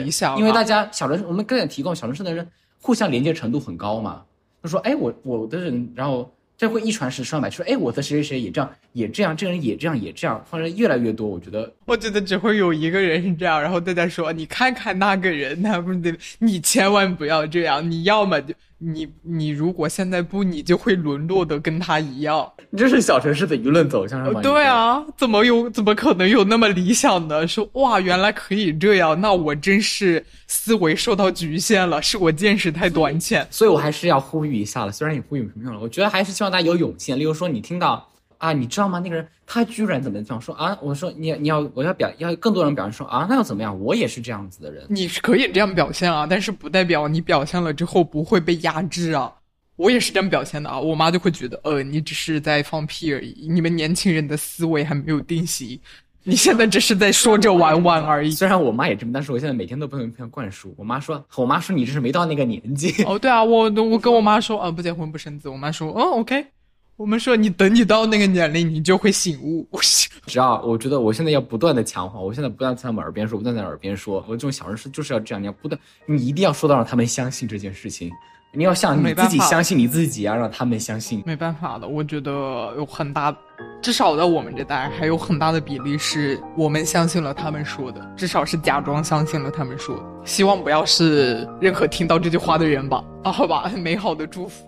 一些。因为大家小城市，我们更提供小人市的人互相连接程度很高嘛。他说，哎，我我的人，然后这会一传十，十传百，说，哎，我的谁谁谁也这样，也这样，这个人也这样，也这样，反正越来越多。我觉得，我觉得只会有一个人是这样，然后大家说，你看看那个人，他不是你千万不要这样，你要么就。你你如果现在不，你就会沦落的跟他一样。你这是小城市的舆论走向是吗？对啊，怎么有怎么可能有那么理想呢？说哇，原来可以这样，那我真是思维受到局限了，是我见识太短浅。所以我还是要呼吁一下了，虽然你呼吁没用了，我觉得还是希望大家有勇气。例如说，你听到。啊，你知道吗？那个人他居然怎么这样说啊？我说你你要我要表要更多人表现说啊，那又怎么样？我也是这样子的人。你是可以这样表现啊，但是不代表你表现了之后不会被压制啊。我也是这样表现的啊，我妈就会觉得呃，你只是在放屁而已。你们年轻人的思维还没有定型，你现在只是在说着玩玩而已。[LAUGHS] 虽然我妈也这么，但是我现在每天都不能这样灌输。我妈说，我妈说你这是没到那个年纪。哦，对啊，我我跟我妈说啊，不结婚不生子。我妈说，哦，OK。我们说，你等你到那个年龄，你就会醒悟。[LAUGHS] 只要我觉得，我现在要不断的强化，我现在不断在他们耳边说，不断在耳边说，我这种小人是就是要这样，你要不断，你一定要说到让他们相信这件事情，你要像你自己相信你自己啊，让他们相信。没办法的，我觉得有很大，至少在我们这代，还有很大的比例是我们相信了他们说的，至少是假装相信了他们说的。希望不要是任何听到这句话的人吧。啊，好吧，美好的祝福。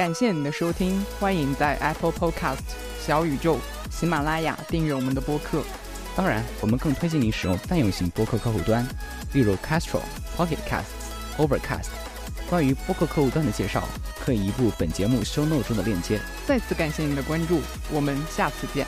感谢你的收听，欢迎在 Apple Podcast、小宇宙、喜马拉雅订阅我们的播客。当然，我们更推荐你使用泛用型播客客户端，例如 Castro、Pocket Casts、Overcast。关于播客客户端的介绍，可以移步本节目 Show Note 中的链接。再次感谢您的关注，我们下次见。